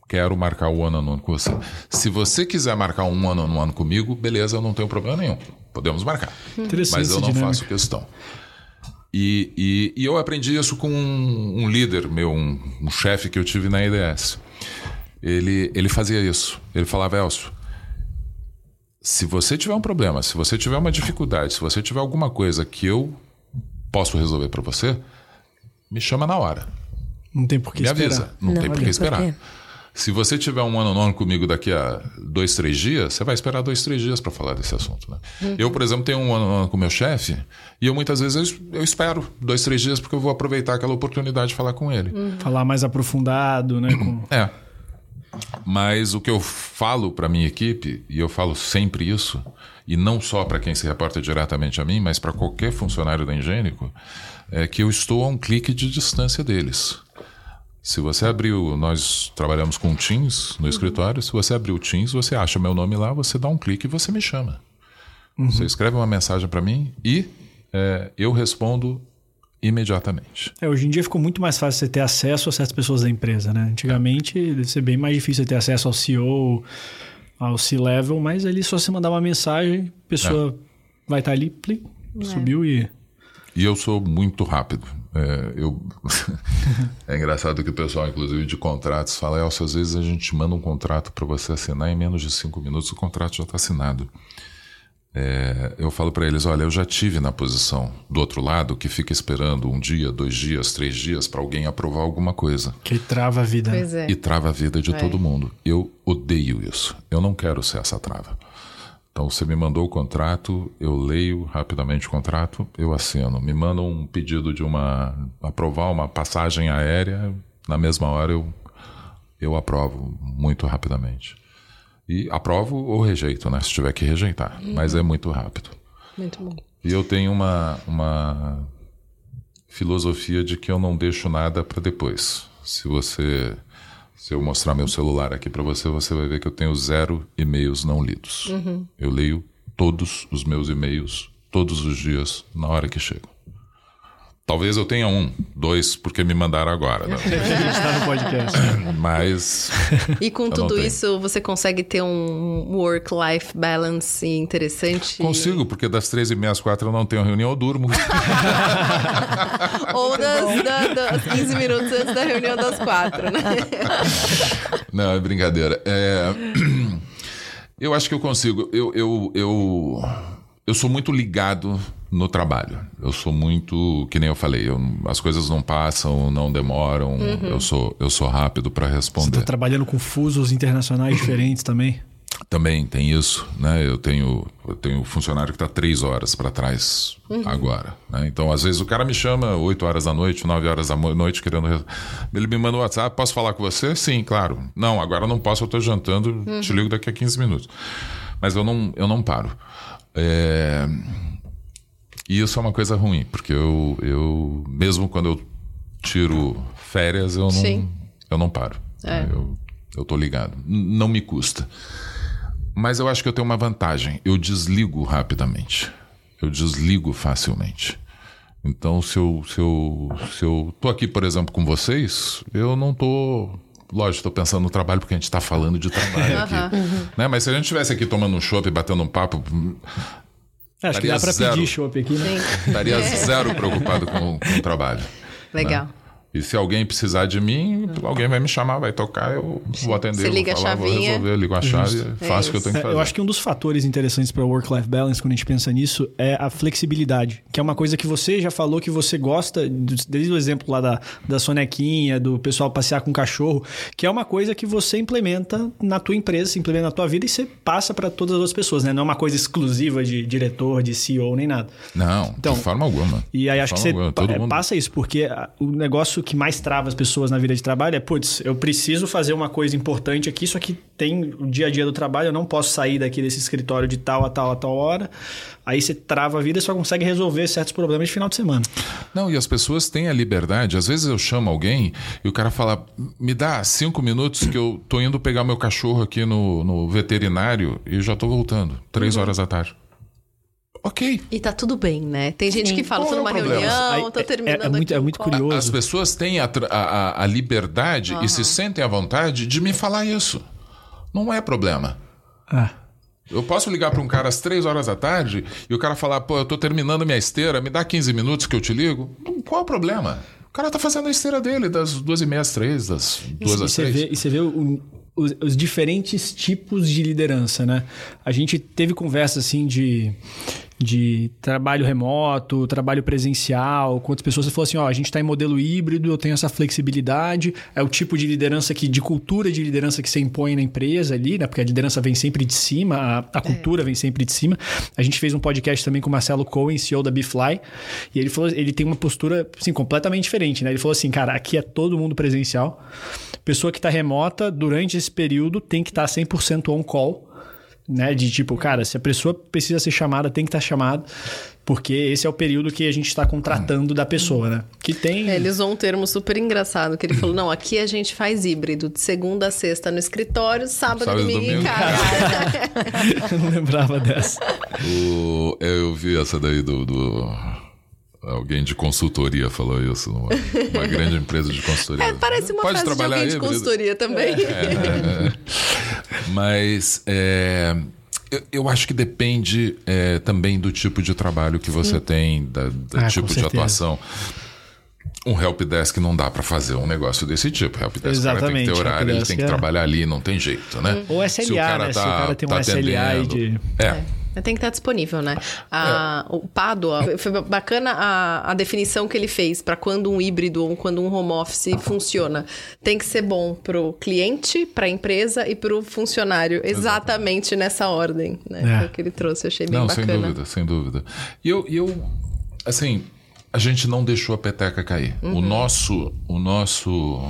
quero marcar o one on one com você. Se você quiser marcar um one on one comigo, beleza, eu não tenho problema nenhum. Podemos marcar. Interessante Mas eu não dinâmica. faço questão. E, e, e eu aprendi isso com um, um líder meu, um, um chefe que eu tive na IDS. Ele, ele fazia isso. Ele falava, Elcio, se você tiver um problema, se você tiver uma dificuldade, se você tiver alguma coisa que eu posso resolver para você, me chama na hora. Não tem por que Me esperar. avisa. Não, tem por que esperar. Se você tiver um ano nono comigo daqui a dois, três dias, você vai esperar dois, três dias para falar desse assunto. Né? Eu, por exemplo, tenho um ano nono com meu chefe e eu muitas vezes eu, eu espero dois, três dias porque eu vou aproveitar aquela oportunidade de falar com ele. Falar mais aprofundado, né? com- É. Mas o que eu falo para minha equipe, e eu falo sempre isso, e não só para quem se reporta diretamente a mim, mas para qualquer funcionário da Engênico, é que eu estou a um clique de distância deles. Se você abrir, o- nós trabalhamos com Teams no escritório, se você abrir o Teams, você acha meu nome lá, você dá um clique e você me chama. Você escreve uma mensagem para mim e é, eu respondo imediatamente. É, hoje em dia ficou muito mais fácil você ter acesso a certas pessoas da empresa, né? Antigamente deve ser bem mais difícil você ter acesso ao CEO, ao C-level, mas ali só você mandar uma mensagem, a pessoa vai estar ali, plim, subiu e. E eu sou muito rápido. É, eu... é engraçado que o pessoal, inclusive de contratos, fala: Elcio, às vezes a gente manda um contrato para você assinar em menos de cinco minutos, o contrato já está assinado. É, eu falo para eles: olha, eu já tive na posição do outro lado que fica esperando um dia, dois dias, três dias para alguém aprovar alguma coisa. Que trava a vida. né? Pois é. E trava a vida de É. todo mundo. Eu odeio isso. Eu não quero ser essa trava. Então, você me mandou o contrato, eu leio rapidamente o contrato, eu assino. Me mandam um pedido de uma. aprovar uma passagem aérea, na mesma hora eu, eu aprovo muito rapidamente. E aprovo ou rejeito, né? Se tiver que rejeitar. Mas é muito rápido. Muito bom. E eu tenho uma, uma filosofia de que eu não deixo nada para depois. Se você. Se eu mostrar meu celular aqui para você, você vai ver que eu tenho zero e-mails não lidos. Eu leio todos os meus e-mails todos os dias na hora que chegam. Talvez eu tenha um, dois, porque me mandaram agora. né? A gente tá no podcast. Mas E com Eu não tudo tenho. isso, você consegue ter um work-life balance interessante? consigo, porque das três e meia às quatro eu não tenho reunião, eu durmo. Ou das, da- das 15 minutos antes da reunião das quatro, né? Não, é brincadeira. É, Eu acho que eu consigo. Eu, eu, eu, eu sou muito ligado no trabalho. Eu sou muito, que nem eu falei, eu- as coisas não passam, não demoram. Eu sou, eu sou rápido para Você responder. tá trabalhando com fusos internacionais diferentes também. Também tem isso, né? Eu tenho, eu tenho um funcionário que está três horas para trás agora. Né? Então, às vezes o cara me chama 8 horas da noite, 9 horas da noite, querendo. Ele me manda um WhatsApp, posso falar com você? Sim, claro. Não, agora não posso, eu estou jantando, te ligo daqui a 15 minutos. Mas eu não, eu não paro. É, E isso é uma coisa ruim, porque eu, eu mesmo quando eu tiro férias, eu não, Sim. eu não paro. É. Eu, eu tô ligado. Não me custa. Mas eu acho que eu tenho uma vantagem. Eu desligo rapidamente. Eu desligo facilmente. Então, se eu, se eu, se eu tô aqui, por exemplo, com vocês, eu não tô. Lógico, estou pensando no trabalho porque a gente está falando de trabalho aqui. Né? Mas se a gente estivesse aqui tomando um chopp e batendo um papo, É, acho que dá zero. pedir chopp aqui, né? Sim. estaria zero preocupado com, com o trabalho. Legal. E se alguém precisar de mim, alguém vai me chamar, vai tocar, eu vou atender, Você vou liga a falar, vou chavinha. resolver, ligo a chave, faço o que eu tenho que É, fazer. eu acho que um dos fatores interessantes para work-life balance, quando a gente pensa nisso, é a flexibilidade, que é uma coisa que você já falou que você gosta, desde o exemplo lá da, da sonequinha, do pessoal passear com o cachorro, que é uma coisa que você implementa na tua empresa, você implementa na tua vida e você passa para todas as outras pessoas, né? Não é uma coisa exclusiva de diretor, de CEO, nem nada. Não, Então, de forma alguma. E aí acho que você alguma, é, passa isso, porque a- o negócio que mais trava as pessoas na vida de trabalho é, putz, eu preciso fazer uma coisa importante aqui, só que tem o dia a dia do trabalho, eu não posso sair daqui desse escritório de tal a tal a tal hora. Aí você trava a vida e só consegue resolver certos problemas de final de semana. Não, e as pessoas têm a liberdade. Às vezes eu chamo alguém e o cara fala: me dá cinco minutos que eu tô indo pegar meu cachorro aqui no, no veterinário e já tô voltando. Três Uhum. horas da tarde. Ok. E tá tudo bem, né? Tem gente Sim. que fala, tô é numa problema? reunião, Aí, tô é- terminando é muito- aqui é muito curioso. As pessoas têm a, a- a- liberdade e se sentem à vontade de me falar isso. Não é problema. Ah. Eu posso ligar para um cara às três horas da tarde e o cara falar, pô, eu tô terminando minha esteira, me dá 15 minutos que eu te ligo. Qual é o problema? O cara tá fazendo a esteira dele das duas e meia às três, das duas E às você três. vê, e você vê o- os, os diferentes tipos de liderança, né? A gente teve conversa assim de, de trabalho remoto, trabalho presencial, com outras pessoas. Você falou assim: ó, a gente está em modelo híbrido, eu tenho essa flexibilidade. É o tipo de liderança que, de cultura de liderança que você impõe na empresa ali, né? Porque a liderança vem sempre de cima, a, a cultura vem sempre de cima. A gente fez um podcast também com o Marcelo Cohen, CEO da Bifly, e ele falou, ele tem uma postura assim, completamente diferente, né? Ele falou assim, cara, aqui é todo mundo presencial. Pessoa que está remota, durante esse período, tem que estar 100% on call. Né, de tipo, cara, se a pessoa precisa ser chamada, tem que estar chamada, porque esse é o período que a gente está contratando da pessoa, né? Que tem. É, ele usou um termo super engraçado, que ele falou, não, aqui a gente faz híbrido, de segunda a sexta no escritório, sábado, Sábado e domingo, em domingo. casa. Eu não lembrava dessa. O- eu vi essa daí do, do- Alguém de consultoria falou isso numa uma grande empresa de consultoria. É, parece uma Pode frase de trabalhar alguém de consultoria também. É. Mas é, eu, eu acho que depende é, também do tipo de trabalho que você tem, da, do Ah, tipo de certeza. atuação. um helpdesk não dá para fazer um negócio desse tipo. Helpdesk o cara tem que Exatamente, ter horário, ele tem que é- trabalhar ali, não tem jeito, né? Ou SLA, né? Se o cara tem um SLA aí de- É. Tem que estar disponível, né? A, O Padua, foi bacana a, a definição que ele fez para quando um híbrido ou quando um home office funciona. Tem que ser bom pro cliente, pra empresa e pro funcionário. Exatamente nessa ordem, né? É. Que ele trouxe, achei bem Não, bacana. sem dúvida, sem dúvida. E eu, eu, assim, a gente não deixou a peteca cair. Uhum. O nosso, o nosso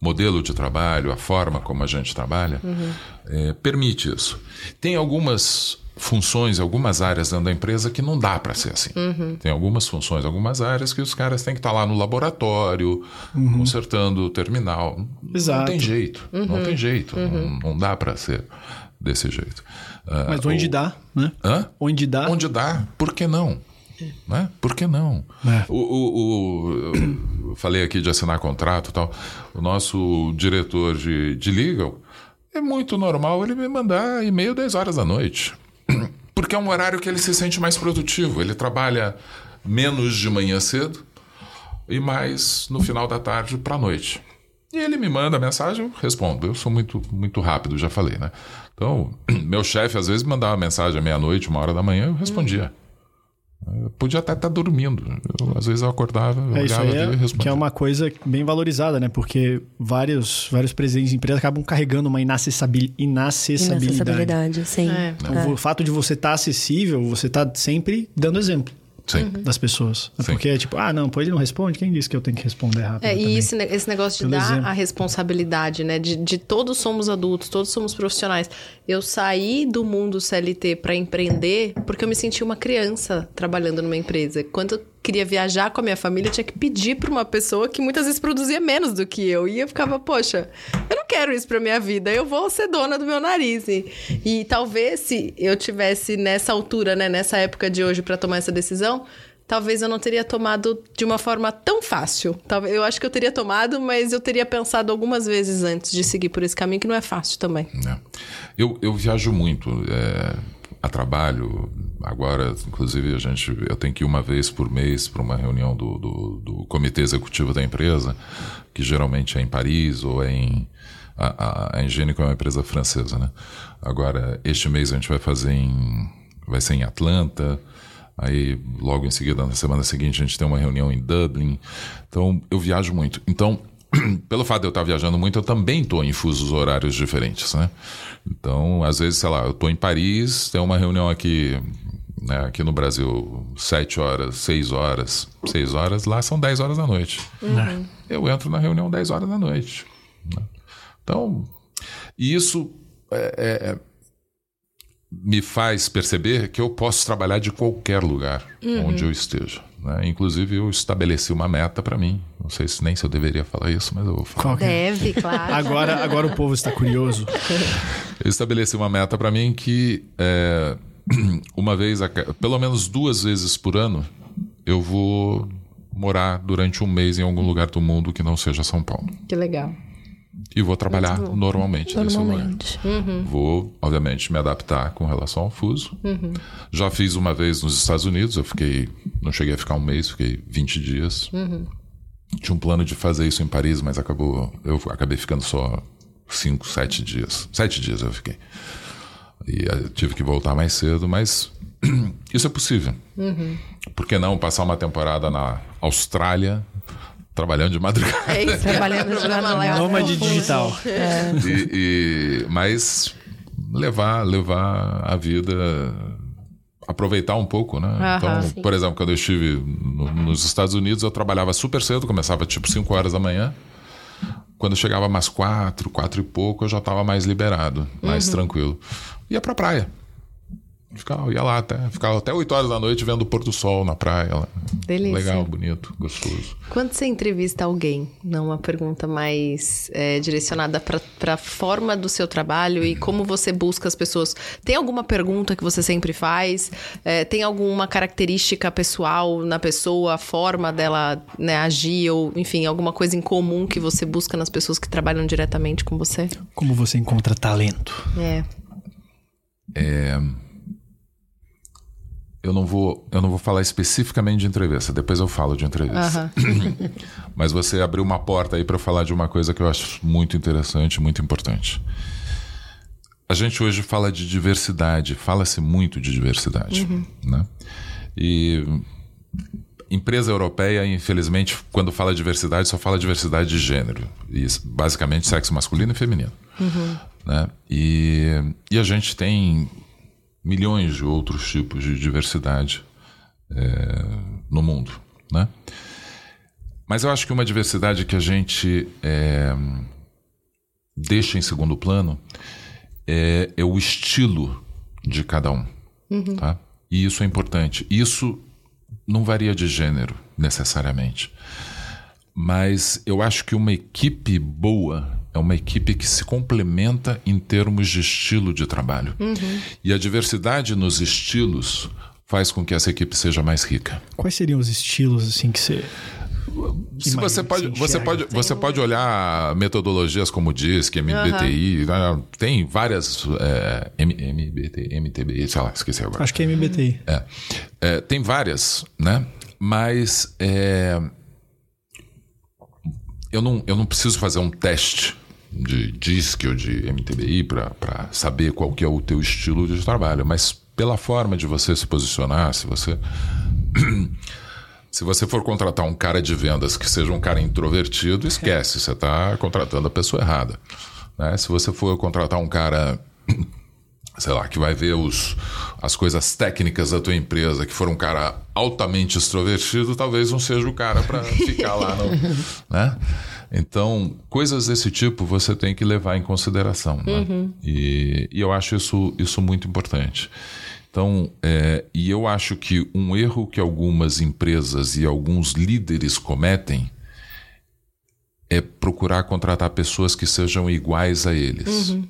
modelo de trabalho, a forma como a gente trabalha, Uhum. eh, permite isso. Tem algumas funções, algumas áreas dentro da empresa que não dá para ser assim. Uhum. Tem algumas funções, algumas áreas que os caras têm que estar lá no laboratório, consertando o terminal. Não Exato. tem jeito, Uhum. não tem jeito, não, não dá para ser desse jeito. Ah, Mas onde o- dá, né? Hã? Onde dá. Onde dá, por que não? Né? Por que não? É. O, o- o- falei aqui de assinar contrato e tal. O nosso diretor de, de legal é muito normal ele me mandar e-mail 10 horas da noite. Porque é um horário que ele se sente mais produtivo. Ele trabalha menos de manhã cedo e mais no final da tarde para a noite. E ele me manda mensagem, eu respondo. Eu sou muito, muito rápido, já falei, né? Então, meu chefe às vezes mandava mensagem à meia-noite, uma hora da manhã, eu respondia. Eu podia até estar dormindo. Eu, às vezes eu acordava, eu É isso olhava aí, ali e é, respondia. que é uma coisa bem valorizada, né? Porque vários, vários presidentes de empresa acabam carregando uma inacessabil- inacessibilidade. Inacessibilidade, sim. É. Então, O fato de você estar acessível, você está sempre dando exemplo Sim. das pessoas. É Sim. Porque é tipo, ah, não, pô, ele não responde, quem disse que eu tenho que responder rápido? É, e esse, esse negócio de Pelo dar exemplo. a responsabilidade, né? De, de todos somos adultos, todos somos profissionais. Eu saí do mundo CLT para empreender porque eu me senti uma criança trabalhando numa empresa. Quando eu queria viajar com a minha família, tinha que pedir para uma pessoa que muitas vezes produzia menos do que eu. E eu ficava, poxa, eu não quero isso pra minha vida, eu vou ser dona do meu nariz. E, e talvez se eu tivesse nessa altura, né, nessa época de hoje para tomar essa decisão, talvez eu não teria tomado de uma forma tão fácil. Talvez eu acho que eu teria tomado, mas eu teria pensado algumas vezes antes de seguir por esse caminho que não é fácil também. né? Eu, eu viajo muito é, a trabalho. Agora, inclusive, a gente, eu tenho que ir uma vez por mês para uma reunião do, do, do comitê executivo da empresa, que geralmente é em Paris ou é em. A, a, a Engênico é uma empresa francesa, né? Agora, este mês a gente vai fazer em. Vai ser em Atlanta. Aí, logo em seguida, na semana seguinte, a gente tem uma reunião em Dublin. Então, eu viajo muito. Então, pelo fato de eu estar viajando muito, eu também estou em fusos horários diferentes, né? Então, às vezes, sei lá, eu estou em Paris, tem uma reunião aqui, né, aqui no Brasil, sete horas, seis horas. Seis horas, lá são 10 horas da noite. Eu entro na reunião 10 horas da noite. né? Então, isso é- é- é- me faz perceber que eu posso trabalhar de qualquer lugar onde eu esteja. Né? Inclusive, eu estabeleci uma meta para mim. Não sei se nem se eu deveria falar isso, mas eu vou falar. É? Deve, claro. Agora, agora o povo está curioso. Eu estabeleci uma meta para mim que é, uma vez, a pelo menos duas vezes por ano, eu vou morar durante um mês em algum lugar do mundo que não seja São Paulo. Que legal. E vou trabalhar normalmente nesse lugar. Normalmente. Vou, obviamente, me adaptar com relação ao fuso. Já fiz uma vez nos Estados Unidos, eu fiquei. Não cheguei a ficar um mês, fiquei 20 dias. Tinha um plano de fazer isso em Paris, mas acabou. Eu acabei ficando só 5, 7 dias. 7 dias eu fiquei. E eh, tive que voltar mais cedo, mas isso é possível. Por que não passar uma temporada na Austrália, trabalhando de madrugada? É isso. Trabalhando de madrugada. Nômade digital. E, e- mas levar levar a vida aproveitar um pouco, né? Aham, então, sim. por exemplo, quando eu estive no- nos Estados Unidos, eu trabalhava super cedo, começava tipo 5 horas da manhã. Quando eu chegava umas quatro, quatro e pouco, eu já estava mais liberado, mais Uhum. tranquilo. Ia pra praia. Ficava, ia lá até, ficava até 8 horas da noite vendo o pôr do sol na praia. lá. Delícia. Legal, bonito, gostoso. Quando você entrevista alguém, não uma pergunta mais é, direcionada para a forma do seu trabalho e como você busca as pessoas, tem alguma pergunta que você sempre faz? É, tem alguma característica pessoal na pessoa, a forma dela né, agir ou, enfim, alguma coisa em comum que você busca nas pessoas que trabalham diretamente com você? Como você encontra talento? É. eu não vou, eu não vou falar especificamente de entrevista. Depois eu falo de entrevista. Mas você abriu uma porta aí para falar de uma coisa que eu acho muito interessante, muito importante. A gente hoje fala de diversidade, fala-se muito de diversidade, uhum. né? E empresa europeia, infelizmente, quando fala diversidade, só fala diversidade de gênero. E basicamente sexo masculino e feminino. Uhum. Né? E, e a gente tem milhões de outros tipos de diversidade é, no mundo. Né? Mas eu acho que uma diversidade que a gente é, deixa em segundo plano é, é, o estilo de cada um. Uhum. Tá? E isso é importante. Isso não varia de gênero, necessariamente. Mas eu acho que uma equipe boa é uma equipe que se complementa em termos de estilo de trabalho. Uhum. E a diversidade nos estilos faz com que essa equipe seja mais rica. Quais seriam os estilos assim que você se você pode, você pode, você pode olhar metodologias como DISC, MBTI, uhum. tem várias é, MBT, MTBI, sei lá, esqueci agora. Acho que é MBTI. É, é, tem várias, né? Mas é, eu, não, eu não preciso fazer um teste de DISC ou de MTBI para saber qual que é o teu estilo de trabalho, mas pela forma de você se posicionar, se você Se você for contratar um cara de vendas que seja um cara introvertido, esquece, você está contratando a pessoa errada. Né? Se você for contratar um cara, sei lá, que vai ver os, as coisas técnicas da tua empresa, que for um cara altamente extrovertido, talvez não seja o cara para ficar lá. No, né? Então, coisas desse tipo você tem que levar em consideração. Né? Uhum. E, e eu acho isso, isso muito importante. Então, é, e eu acho que um erro que algumas empresas e alguns líderes cometem é procurar contratar pessoas que sejam iguais a eles. Uhum.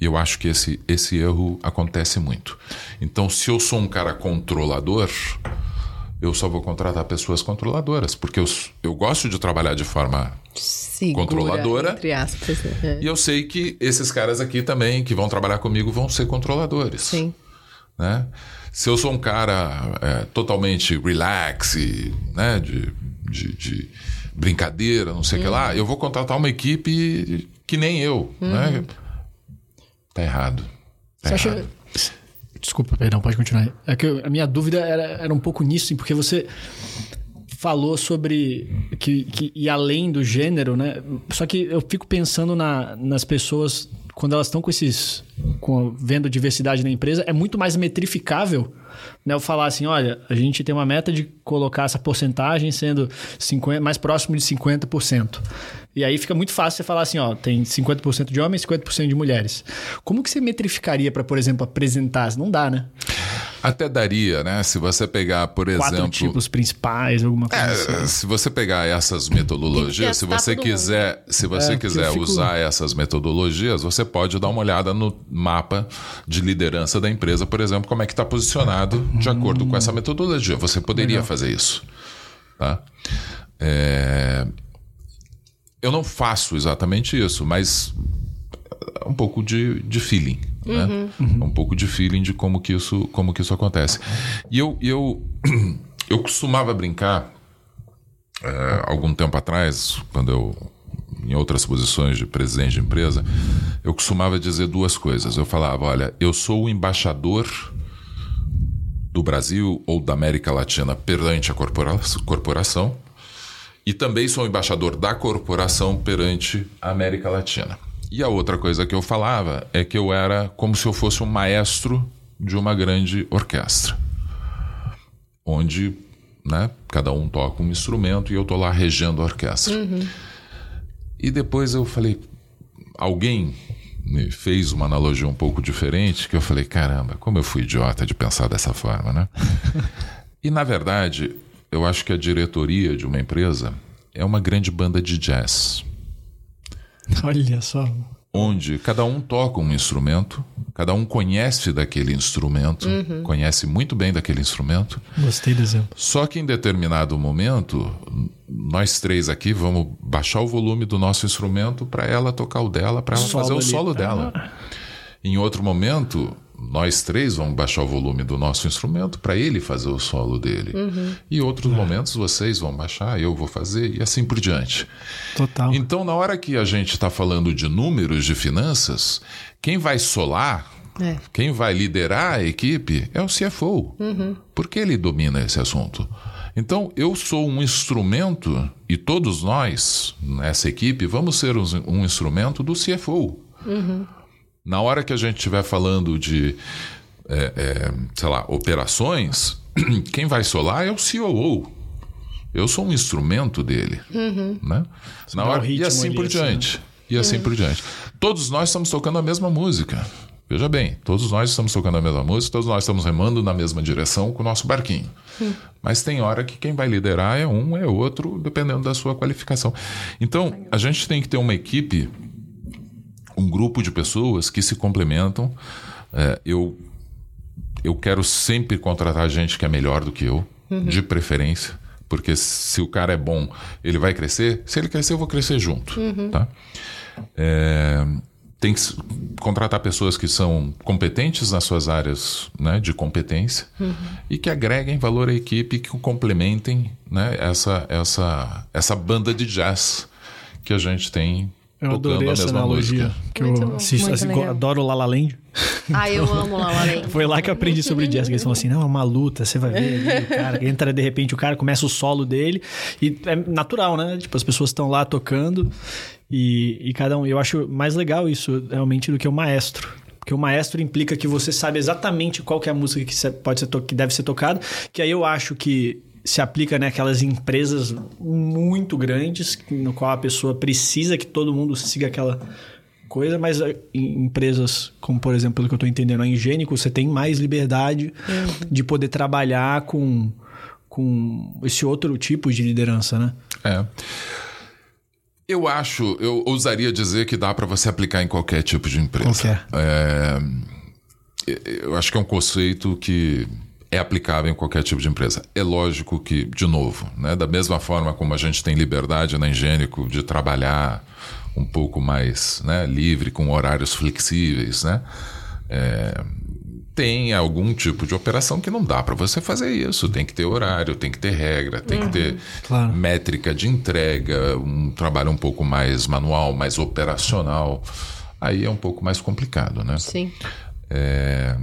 Eu acho que esse, esse erro acontece muito. Então, se eu sou um cara controlador, eu só vou contratar pessoas controladoras, porque eu, eu gosto de trabalhar de forma Segura, controladora. Entre aspas, é. E eu sei que esses caras aqui também, que vão trabalhar comigo, vão ser controladores. Sim. Né? Se eu sou um cara é, totalmente relax, né? de, de, de brincadeira, não sei o uhum. que lá, eu vou contratar uma equipe que nem eu. Uhum. Né? Tá errado. Tá você errado. Acha... Desculpa, perdão, pode continuar. É que eu, a minha dúvida era, era um pouco nisso, porque você falou sobre que, que e além do gênero, né? Só que eu fico pensando na, nas pessoas quando elas estão com esses. Com, vendo diversidade na empresa, é muito mais metrificável né, eu falar assim: olha, a gente tem uma meta de colocar essa porcentagem sendo 50, mais próximo de 50%. E aí fica muito fácil você falar assim: ó, tem 50% de homens e 50% de mulheres. Como que você metrificaria para, por exemplo, apresentar? Não dá, né? Até daria, né? Se você pegar, por Quatro exemplo. tipos principais, alguma coisa é, assim. Se você pegar essas metodologias, se você quiser, se você é, quiser fico... usar essas metodologias, você pode dar uma olhada no mapa de liderança da empresa, por exemplo, como é que está posicionado de acordo com essa metodologia. Você poderia Legal. fazer isso. Tá? É... Eu não faço exatamente isso, mas um pouco de, de feeling. Né? Uhum. Uhum. Um pouco de feeling de como que isso, como que isso acontece. E eu, eu, eu costumava brincar é, algum tempo atrás, quando eu em outras posições de presidente de empresa, eu costumava dizer duas coisas. Eu falava, olha, eu sou o embaixador do Brasil ou da América Latina perante a corporação e também sou embaixador da corporação perante a América Latina. E a outra coisa que eu falava é que eu era como se eu fosse um maestro de uma grande orquestra, onde né, cada um toca um instrumento e eu estou lá regendo a orquestra. Uhum. E depois eu falei, alguém me fez uma analogia um pouco diferente que eu falei, caramba, como eu fui idiota de pensar dessa forma, né? e na verdade, eu acho que a diretoria de uma empresa é uma grande banda de jazz. Olha só. Onde cada um toca um instrumento, cada um conhece daquele instrumento, uhum. conhece muito bem daquele instrumento. Gostei do exemplo. Só que em determinado momento, nós três aqui vamos baixar o volume do nosso instrumento para ela tocar o dela, para ela fazer o solo dela. Ah. Em outro momento, nós três vamos baixar o volume do nosso instrumento para ele fazer o solo dele. E outros momentos vocês vão baixar, eu vou fazer e assim por diante. Total. Então, na hora que a gente está falando de números, de finanças, quem vai solar, É. quem vai liderar a equipe é o CFO. Porque ele domina esse assunto. Então, eu sou um instrumento, e todos nós, nessa equipe, vamos ser um, um instrumento do CFO. Na hora que a gente estiver falando de, é, é, sei lá, operações, quem vai solar é o COO. Eu sou um instrumento dele. Né? Na hora, e assim por assim, diante. E assim por diante. Todos nós estamos tocando a mesma música. Veja bem, todos nós estamos tocando a mesma música, todos nós estamos remando na mesma direção com o nosso barquinho. Mas tem hora que quem vai liderar é um, é outro, dependendo da sua qualificação. Então, a gente tem que ter uma equipe, um grupo de pessoas que se complementam. É, eu, eu quero sempre contratar gente que é melhor do que eu, de preferência. Porque se o cara é bom, ele vai crescer. Se ele crescer, eu vou crescer junto. Tá? É, tem que contratar pessoas que são competentes nas suas áreas né, de competência e que agreguem valor à equipe, que complementem né, essa, essa, essa banda de jazz que a gente tem Eu adorei essa analogia. música. Que Muito eu assisto, assim, adoro La La Land. Ah, eu amo La La Land. Foi lá que eu aprendi sobre jazz. que Eles falam assim: não, é uma luta, você vai ver. ali, o cara entra de repente, o cara começa o solo dele. E é natural, né? Tipo, as pessoas estão lá tocando e, e cada um. Eu acho mais legal isso realmente do que o maestro. Porque o maestro implica que você sabe exatamente qual que é a música que pode ser to- que deve ser tocada. Que aí eu acho que se aplica naquelas empresas muito grandes, no qual a pessoa precisa que todo mundo siga aquela coisa, mas eh, em empresas como, por exemplo, pelo que eu estou entendendo, a Ingênico, você tem mais liberdade de poder trabalhar com, com esse outro tipo de liderança, né? É. Eu acho, eu ousaria dizer que dá para você aplicar em qualquer tipo de empresa. Qualquer. É, eu acho que é um conceito que é aplicável em qualquer tipo de empresa. É lógico que, de novo, né, da mesma forma como a gente tem liberdade na Ingênico de trabalhar um pouco mais né, livre, com horários flexíveis, né? É, tem algum tipo de operação que não dá para você fazer isso. Tem que ter horário, tem que ter regra, tem que ter Claro. métrica de entrega, um trabalho um pouco mais manual, mais operacional. Aí é um pouco mais complicado, né? Sim. É,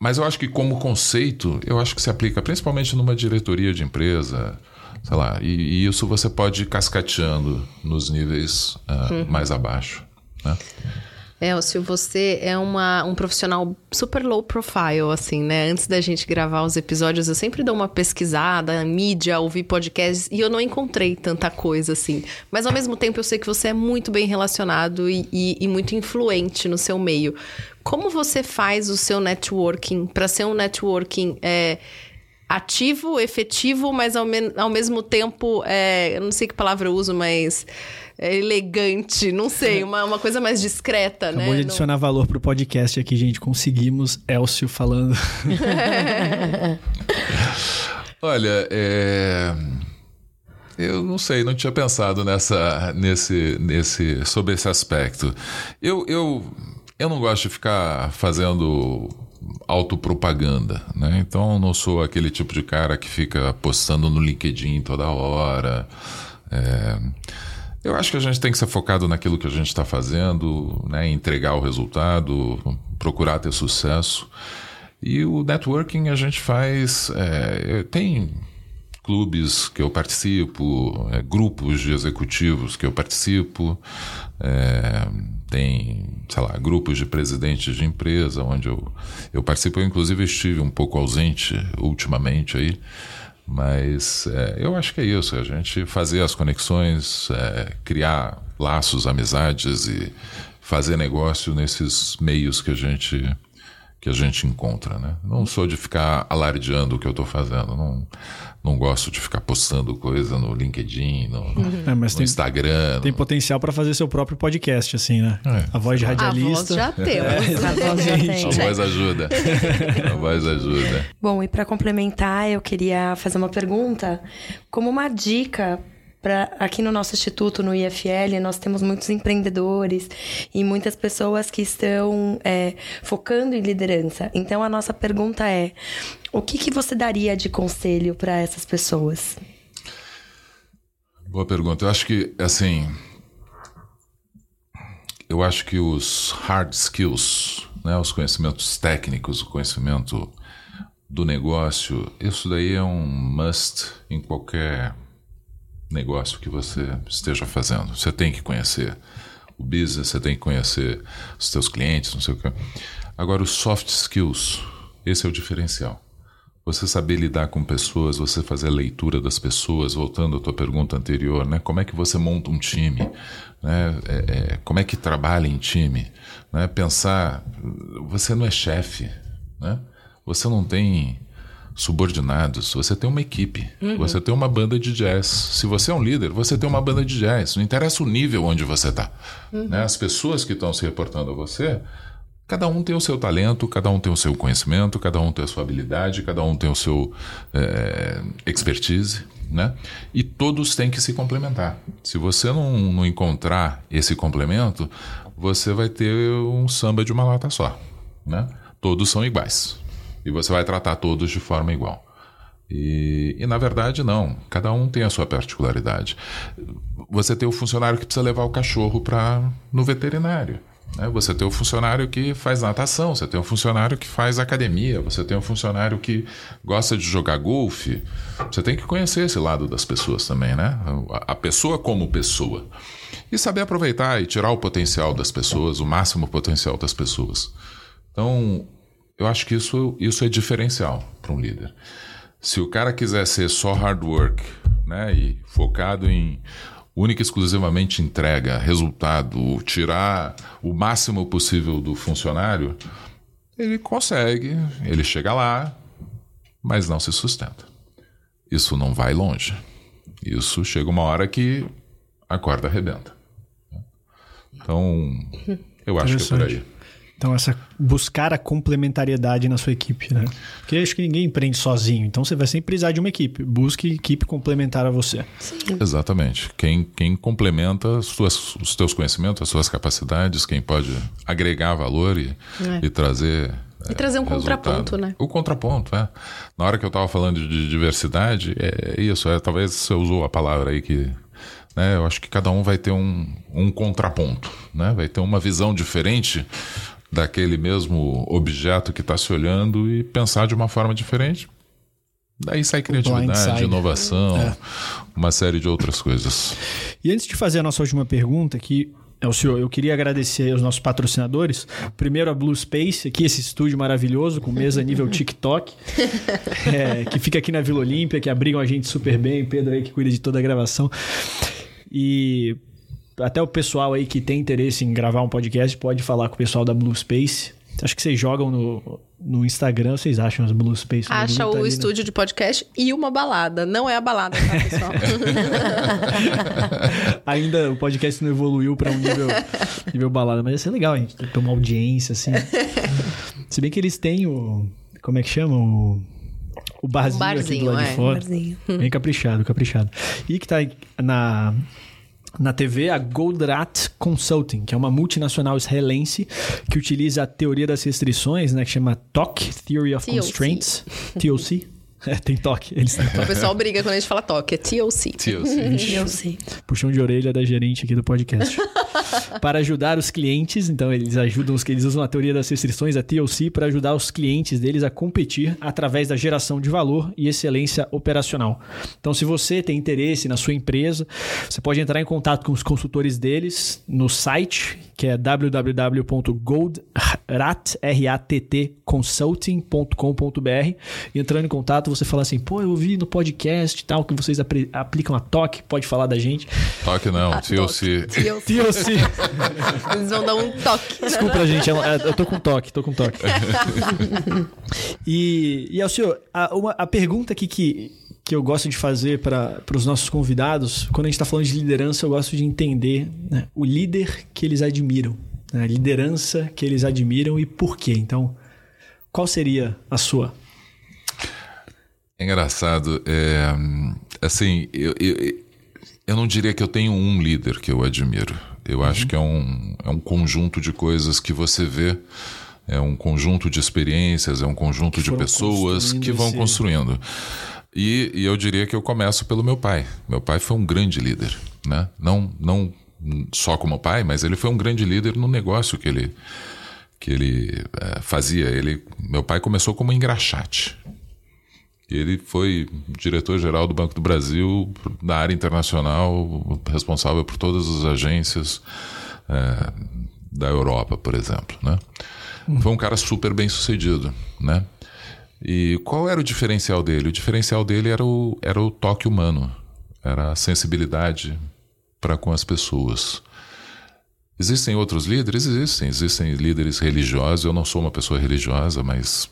mas eu acho que como conceito, eu acho que se aplica principalmente numa diretoria de empresa, sei lá, e, e isso você pode ir cascateando nos níveis ah, mais abaixo. Né? É, se você é uma, um profissional super low profile, assim, né? Antes da gente gravar os episódios, eu sempre dou uma pesquisada, mídia, ouvir podcasts, e eu não encontrei tanta coisa, assim. Mas ao mesmo tempo eu sei que você é muito bem relacionado e, e- e muito influente no seu meio. Como você faz o seu networking para ser um networking é, ativo, efetivo, mas ao, men- ao mesmo tempo, é, eu não sei que palavra eu uso, mas elegante, não sei, uma, uma coisa mais discreta, Acabou né? de Não- adicionar valor pro podcast aqui, gente. Conseguimos Elcio falando. Olha, é, eu não sei, não tinha pensado nessa, nesse, nesse, sobre esse aspecto. Eu, eu, eu não gosto de ficar fazendo autopropaganda, né? Então eu não sou aquele tipo de cara que fica postando no LinkedIn toda hora. É, eu acho que a gente tem que ser focado naquilo que a gente está fazendo, né? entregar o resultado, procurar ter sucesso. E o networking a gente faz. é, tem clubes que eu participo, é, grupos de executivos que eu participo, é, tem, sei lá, grupos de presidentes de empresa onde eu, eu participo. Eu, inclusive, estive um pouco ausente ultimamente aí. Mas é, eu acho que é isso, a gente fazer as conexões, é, criar laços, amizades e fazer negócio nesses meios que a gente que a gente encontra, né? Não sou de ficar alardeando o que eu estou fazendo, não, não gosto de ficar postando coisa no LinkedIn, no, É, mas no tem, Instagram. tem no- potencial para fazer seu próprio podcast, assim, né? É, a voz de A voz radialista. já temos. É, Exatamente. A voz ajuda. A voz ajuda. Bom, e para complementar, eu queria fazer uma pergunta, como uma dica Aqui no nosso instituto, no IFL, nós temos muitos empreendedores e muitas pessoas que estão é, focando em liderança. Então, a nossa pergunta é: o que, que você daria de conselho para essas pessoas? Boa pergunta. Eu acho que, assim. Eu acho que os hard skills, né, os conhecimentos técnicos, o conhecimento do negócio, isso daí é um must em qualquer negócio que você esteja fazendo. Você tem que conhecer o business, você tem que conhecer os seus clientes, não sei o que. Agora, os soft skills, esse é o diferencial. Você saber lidar com pessoas, você fazer a leitura das pessoas, voltando à tua pergunta anterior, né? Como é que você monta um time? Né? É, é, como é que trabalha em time? Né? Pensar, você não é chefe, né? Você não tem subordinados, você tem uma equipe, uhum. você tem uma banda de jazz. Se você é um líder, você tem uma banda de jazz. Não interessa o nível onde você está. Uhum. Né? As pessoas que estão se reportando a você, cada um tem o seu talento, cada um tem o seu conhecimento, cada um tem a sua habilidade, cada um tem o seu é, expertise. Né? E todos têm que se complementar. Se você não, não encontrar esse complemento, você vai ter um samba de uma lata só. Né? Todos são iguais. E você vai tratar todos de forma igual. E, e, na verdade, não. Cada um tem a sua particularidade. Você tem o funcionário que precisa levar o cachorro para no veterinário. Né? Você tem o funcionário que faz natação, você tem o funcionário que faz academia, você tem o funcionário que gosta de jogar golfe. Você tem que conhecer esse lado das pessoas também, né? A pessoa como pessoa. E saber aproveitar e tirar o potencial das pessoas, o máximo potencial das pessoas. Então, eu acho que isso, isso é diferencial para um líder. Se o cara quiser ser só hard work, né, e focado em única e exclusivamente entrega, resultado, tirar o máximo possível do funcionário, ele consegue, ele chega lá, mas não se sustenta. Isso não vai longe. Isso chega uma hora que a corda arrebenta. Então, eu acho que é por aí. Então, essa buscar a complementariedade na sua equipe, né? Porque acho que ninguém empreende sozinho. Então, você vai sempre precisar de uma equipe. Busque equipe complementar a você. Sim. Exatamente. Quem, quem complementa as suas, os teus conhecimentos, as suas capacidades, quem pode agregar valor e, é. e trazer e trazer um resultado. contraponto, né? O contraponto, é. Na hora que eu estava falando de diversidade, é isso. É, talvez você usou a palavra aí que né? Eu acho que cada um vai ter um, um contraponto, né? vai ter uma visão diferente daquele mesmo objeto que está se olhando e pensar de uma forma diferente. Daí sai criatividade, inovação, é. uma série de outras coisas. E antes de fazer a nossa última pergunta, que é o senhor, eu queria agradecer aos nossos patrocinadores. Primeiro a Blue Space, aqui esse estúdio maravilhoso, com mesa nível TikTok, é, que fica aqui na Vila Olímpia, que abrigam a gente super bem. Pedro aí que cuida de toda a gravação. E até o pessoal aí que tem interesse em gravar um podcast pode falar com o pessoal da Blue Space. Acho que vocês jogam no, no Instagram, vocês acham as Blue Space? Acha o estúdio de podcast e uma balada. Não é a balada, tá, pessoal? Ainda o podcast não evoluiu para um nível, nível balada, mas ia ser legal, a gente ter uma audiência, assim. Se bem que eles têm o. Como é que chama? O. O barzinho, um barzinho aqui do lado é. de fora. Barzinho. Bem caprichado, caprichado. E que tá na na TV a Goldrat Consulting, que é uma multinacional israelense que utiliza a teoria das restrições, né, que chama TOC, Theory of. Constraints, TOC. É, tem toque. Eles têm toque. O pessoal briga quando a gente fala toque. É TLC. TLC. TLC. Puxão de orelha da gerente aqui do podcast. para ajudar os clientes, então eles ajudam os que eles usam a teoria das restrições, a TLC, para ajudar os clientes deles a competir através da geração de valor e excelência operacional. Então, se você tem interesse na sua empresa, você pode entrar em contato com os consultores deles no site, que é www.goldrattconsulting.com.br. Entrando em contato, você fala assim, pô, eu vi no podcast e tal que vocês aplicam a toque, pode falar da gente. Toque não, TLC. TLC. Eles vão dar um toque. Desculpa, gente, eu, eu tô com toque, tô com toque. e, e ao senhor, a, uma, a pergunta aqui que, que eu gosto de fazer para os nossos convidados, quando a gente está falando de liderança, eu gosto de entender né, o líder que eles admiram, né, a liderança que eles admiram e por quê. Então, qual seria a sua? É engraçado. É, assim, eu, eu, eu não diria que eu tenho um líder que eu admiro. Eu acho que é um, é um conjunto de coisas que você vê, é um conjunto de experiências, é um conjunto de pessoas que vão esse- construindo. E, e eu diria que eu começo pelo meu pai. Meu pai foi um grande líder, né? Não, não só como pai, mas ele foi um grande líder no negócio que ele que ele eh, fazia. Ele, meu pai começou como engraxate. Ele foi diretor-geral do Banco do Brasil, da área internacional, responsável por todas as agências eh, da Europa, por exemplo. Né? Foi um cara super bem sucedido. Né? E qual era o diferencial dele? O diferencial dele era o, era o toque humano, era a sensibilidade para com as pessoas. Existem outros líderes? Existem. Existem líderes religiosos. Eu não sou uma pessoa religiosa, mas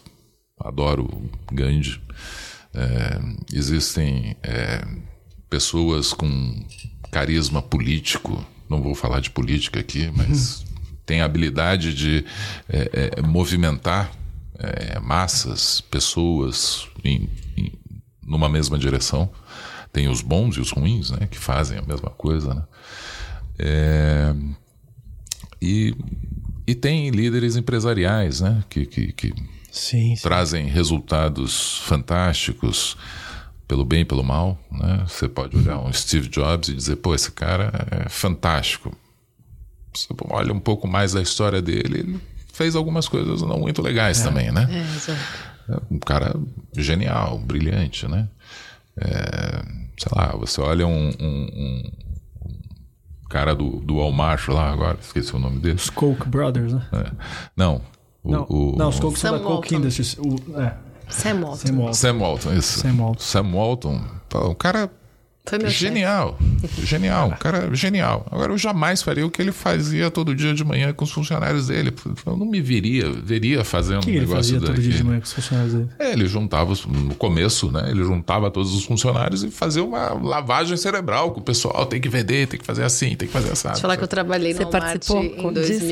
adoro Gandhi. É, existem é, pessoas com carisma político. Não vou falar de política aqui, mas tem a habilidade de é, é, movimentar é, massas, pessoas em, em, numa mesma direção. Tem os bons e os ruins, né, que fazem a mesma coisa, né? É, e, e tem líderes empresariais, né, que, que, que Sim, sim. trazem resultados fantásticos pelo bem e pelo mal, né? Você pode olhar um Steve Jobs e dizer, pô, esse cara é fantástico. Você olha um pouco mais da história dele, ele fez algumas coisas não muito legais também, né? É, exato. É um cara genial, brilhante, né? É, sei lá, você olha um, um- um cara do, do Walmart lá agora, esqueci o nome dele. Os Koch Brothers, né? É. Não, o, Não, o- não, os Koch são Sam da Walton. Industries. O, é, Sam Walton. Sam Walton. Sam Walton, isso. Sam Walton. Sam Walton, pô, um cara Foi meu chefe. genial. Genial, um cara genial. Agora, eu jamais faria o que ele fazia todo dia de manhã com os funcionários dele. Eu não me viria, veria fazendo O que um ele negócio fazia todo dia de manhã com os funcionários dele? É, ele juntava, no começo, né? Ele juntava todos os funcionários e fazia uma lavagem cerebral com o pessoal. Tem que vender, tem que fazer assim, tem que fazer assim. Deixa eu falar que eu trabalhei no Você Walmart participou em disso?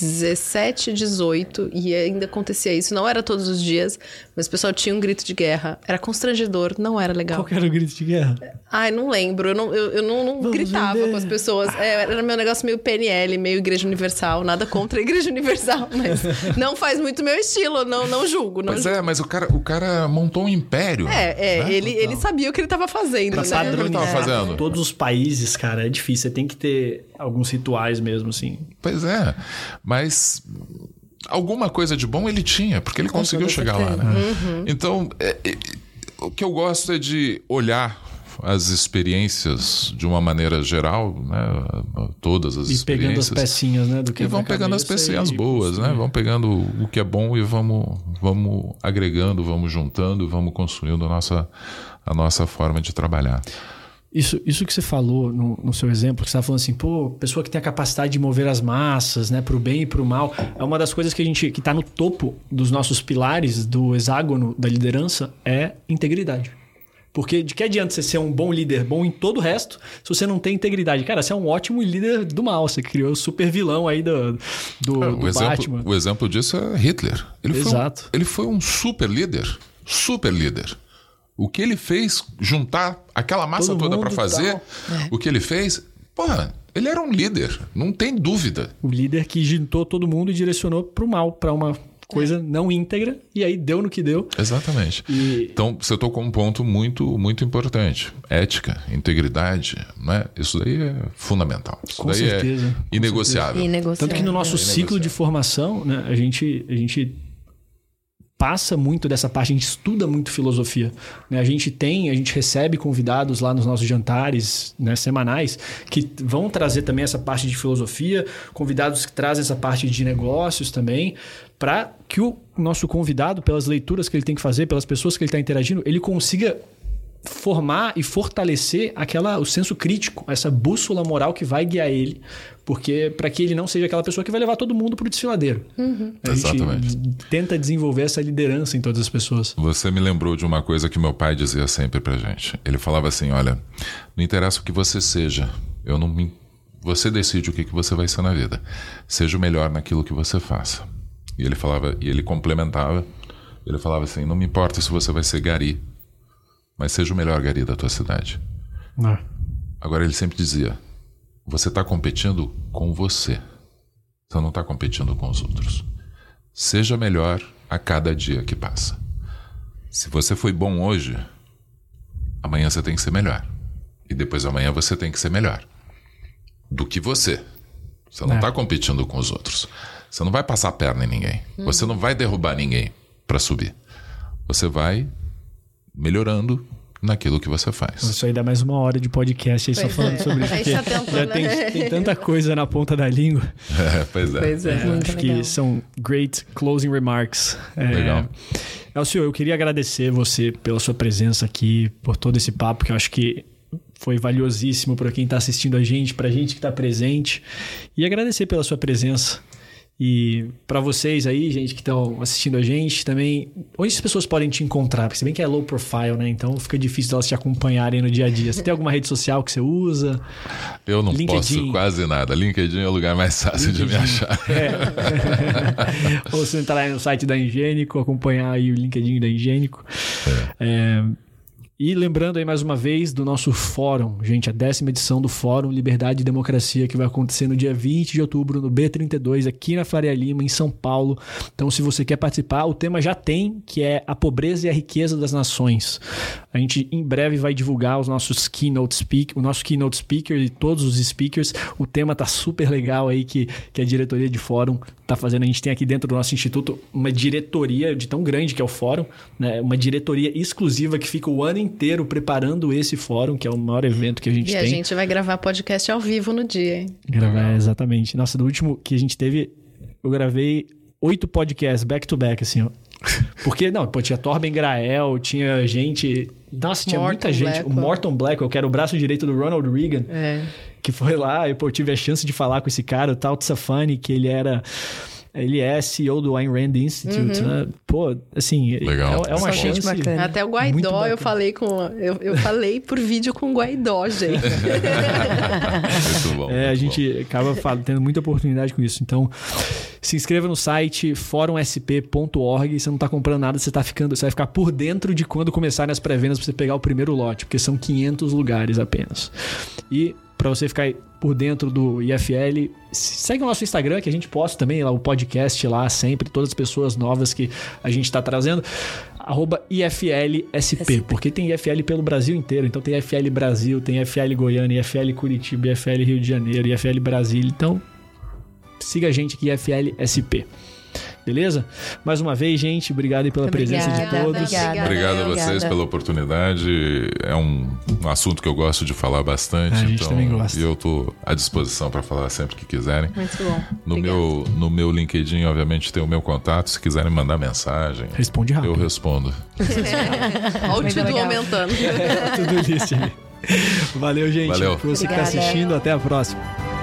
2017, 18 e ainda acontecia isso. Não era todos os dias, mas o pessoal tinha um grito de guerra. Era constrangedor, não era legal. Qual que era o grito de guerra? Ai, não lembro. Eu não, eu, eu não, não gritava vender. com as pessoas. É, era meu negócio meio PNL, meio Igreja Universal. Nada contra a Igreja Universal, mas não faz muito meu estilo. Não, não julgo. Não Pois julgo. é, mas o cara, o cara montou um império. É, é, né? ele, ele sabia o que ele estava fazendo, Pra né? sabe o que ele tava padronizar fazendo. todos os países, cara, é difícil. Você tem que ter alguns rituais mesmo, assim. Pois é, mas alguma coisa de bom ele tinha, porque ele conseguiu toda chegar lá, né? Uhum. Então, é- é- o que eu gosto é de olhar as experiências de uma maneira geral, né? Todas as E pegando as experiências. pecinhas, né? Do E vão pegando as pecinhas e boas, né? construir. Vão pegando o que é bom e vamos, vamos agregando, vamos juntando, vamos construindo a nossa, a nossa forma de trabalhar. Isso, isso que você falou no, no seu exemplo, que você estava falando assim, pô, pessoa que tem a capacidade de mover as massas, né, pro bem e pro mal, é uma das coisas que a gente, que tá no topo dos nossos pilares do hexágono da liderança, é integridade. Porque de que adianta você ser um bom líder, bom em todo o resto, se você não tem integridade? Cara, você é um ótimo líder do mal, você criou o super vilão aí do, do, É, do o, exemplo, Batman. o exemplo disso é Hitler. Ele Exato. Foi um, ele foi um super líder. Super líder. O que ele fez, juntar aquela massa Todo toda para fazer, tal. o que ele fez, porra, ele era um líder, não tem dúvida. O líder que juntou todo mundo e direcionou pro mal, para uma coisa não íntegra, e aí deu no que deu. Exatamente. E- Então, você tocou um ponto muito, muito importante. Ética, integridade, né? Isso daí é fundamental. Isso Com daí certeza, com é inegociável. E negociar. Tanto que no nosso É, ciclo de formação, né, a gente, a gente passa muito dessa parte, a gente estuda muito filosofia. né? A gente tem, a gente recebe convidados lá nos nossos jantares né, semanais que vão trazer também essa parte de filosofia, convidados que trazem essa parte de negócios também, para que o nosso convidado, pelas leituras que ele tem que fazer, pelas pessoas que ele está interagindo, ele consiga formar e fortalecer aquela o senso crítico, essa bússola moral que vai guiar ele, porque para que ele não seja aquela pessoa que vai levar todo mundo pro desfiladeiro. A Exatamente. gente tenta desenvolver essa liderança em todas as pessoas. Você me lembrou de uma coisa que meu pai dizia sempre pra gente. Ele falava assim: olha, não interessa o que você seja, eu não me... Você decide o que, que você vai ser na vida. Seja o melhor naquilo que você faça. E ele falava, e ele complementava, ele falava assim: não me importa se você vai ser gari, mas seja o melhor gari da tua cidade. Agora, ele sempre dizia: você está competindo com você. Você não está competindo com os outros. Seja melhor a cada dia que passa. Se você foi bom hoje, amanhã você tem que ser melhor. E depois amanhã você tem que ser melhor do que você. Você não está É. competindo com os outros. Você não vai passar a perna em ninguém. Você não vai derrubar ninguém para subir. Você vai melhorando naquilo que você faz. Isso aí dá mais uma hora de podcast aí só falando é. sobre isso. Porque já tem tem, tanta coisa na ponta da língua. É, pois é. Pois é. Muito Acho legal. que são great closing remarks. É, Legal. Elcio, eu queria agradecer você pela sua presença aqui, por todo esse papo que eu acho que foi valiosíssimo para quem está assistindo a gente, para a gente que está presente. E agradecer pela sua presença. E para vocês aí, gente que estão assistindo a gente, também, onde as pessoas podem te encontrar? Porque se bem que é low profile, né? Então fica difícil delas te acompanharem no dia a dia. Você tem alguma rede social que você usa? Eu não LinkedIn. posso quase nada. LinkedIn é o lugar mais fácil de me achar. É. Ou você entrar aí no site da Ingênico, acompanhar aí o LinkedIn da Ingênico. É, E lembrando aí mais uma vez do nosso fórum, gente, a décima edição do Fórum Liberdade e Democracia, que vai acontecer no dia 20 de outubro, no B32, aqui na Faria Lima, em São Paulo. Então, se você quer participar, o tema já tem, que é a pobreza e a riqueza das nações. A gente em breve vai divulgar os nossos keynote speak, o nosso keynote speaker e todos os speakers. O tema tá super legal aí que, que a diretoria de fórum tá fazendo. A gente tem aqui dentro do nosso instituto uma diretoria de tão grande que é o fórum, né? Uma diretoria exclusiva que fica o ano inteiro preparando esse fórum, que é o maior evento que a gente E tem. a gente vai gravar podcast ao vivo no dia, hein? Gravar, exatamente. Nossa, do último que a gente teve, eu gravei oito podcasts back to back, assim, ó. Porque, não, pô, tinha Torben Grael, tinha gente. Nossa, tinha muita Morton gente. O. Morton Blackwell, que era o braço direito do Ronald Reagan, É. que foi lá e, pô, eu tive a chance de falar com esse cara, o Tal Tsafani, que ele era. Ele é CEO do Ayn Rand Institute, Uhum. né? Pô, assim, Legal. é, é uma Só gente chance. bacana. Até o Guaidó eu falei com. Eu, eu falei por vídeo com o Guaidó, gente. Muito bom. É, a muito gente acaba fal- tendo muita oportunidade com isso. Então, se inscreva no site fórumsp.org. Você não está comprando nada, você tá ficando, você vai ficar por dentro de quando começarem as pré-vendas para você pegar o primeiro lote, porque são 500 lugares apenas. E para você ficar por dentro do IFL, segue o nosso Instagram que a gente posta também lá o podcast lá sempre, todas as pessoas novas que a gente está trazendo. Arroba IFLSP, porque tem IFL pelo Brasil inteiro. Então tem IFL Brasil, tem IFL Goiânia, IFL Curitiba, IFL Rio de Janeiro, IFL Brasília. Então siga a gente aqui, IFL SP. Beleza? Mais uma vez, gente, obrigado pela presença de Obrigada, todos. obrigada. Obrigado a vocês Obrigada. pela oportunidade. É um, um assunto que eu gosto de falar bastante. A gente então, também gosta. E eu estou à disposição para falar sempre que quiserem. Muito bom. No Obrigada. meu, no meu LinkedIn, obviamente, tem o meu contato. Se quiserem mandar mensagem, Responde rápido. eu respondo. Olha o Tudo aumentando. Tudo isso aí. Valeu, gente. Valeu. Pra você que tá Obrigada. assistindo, até a próxima.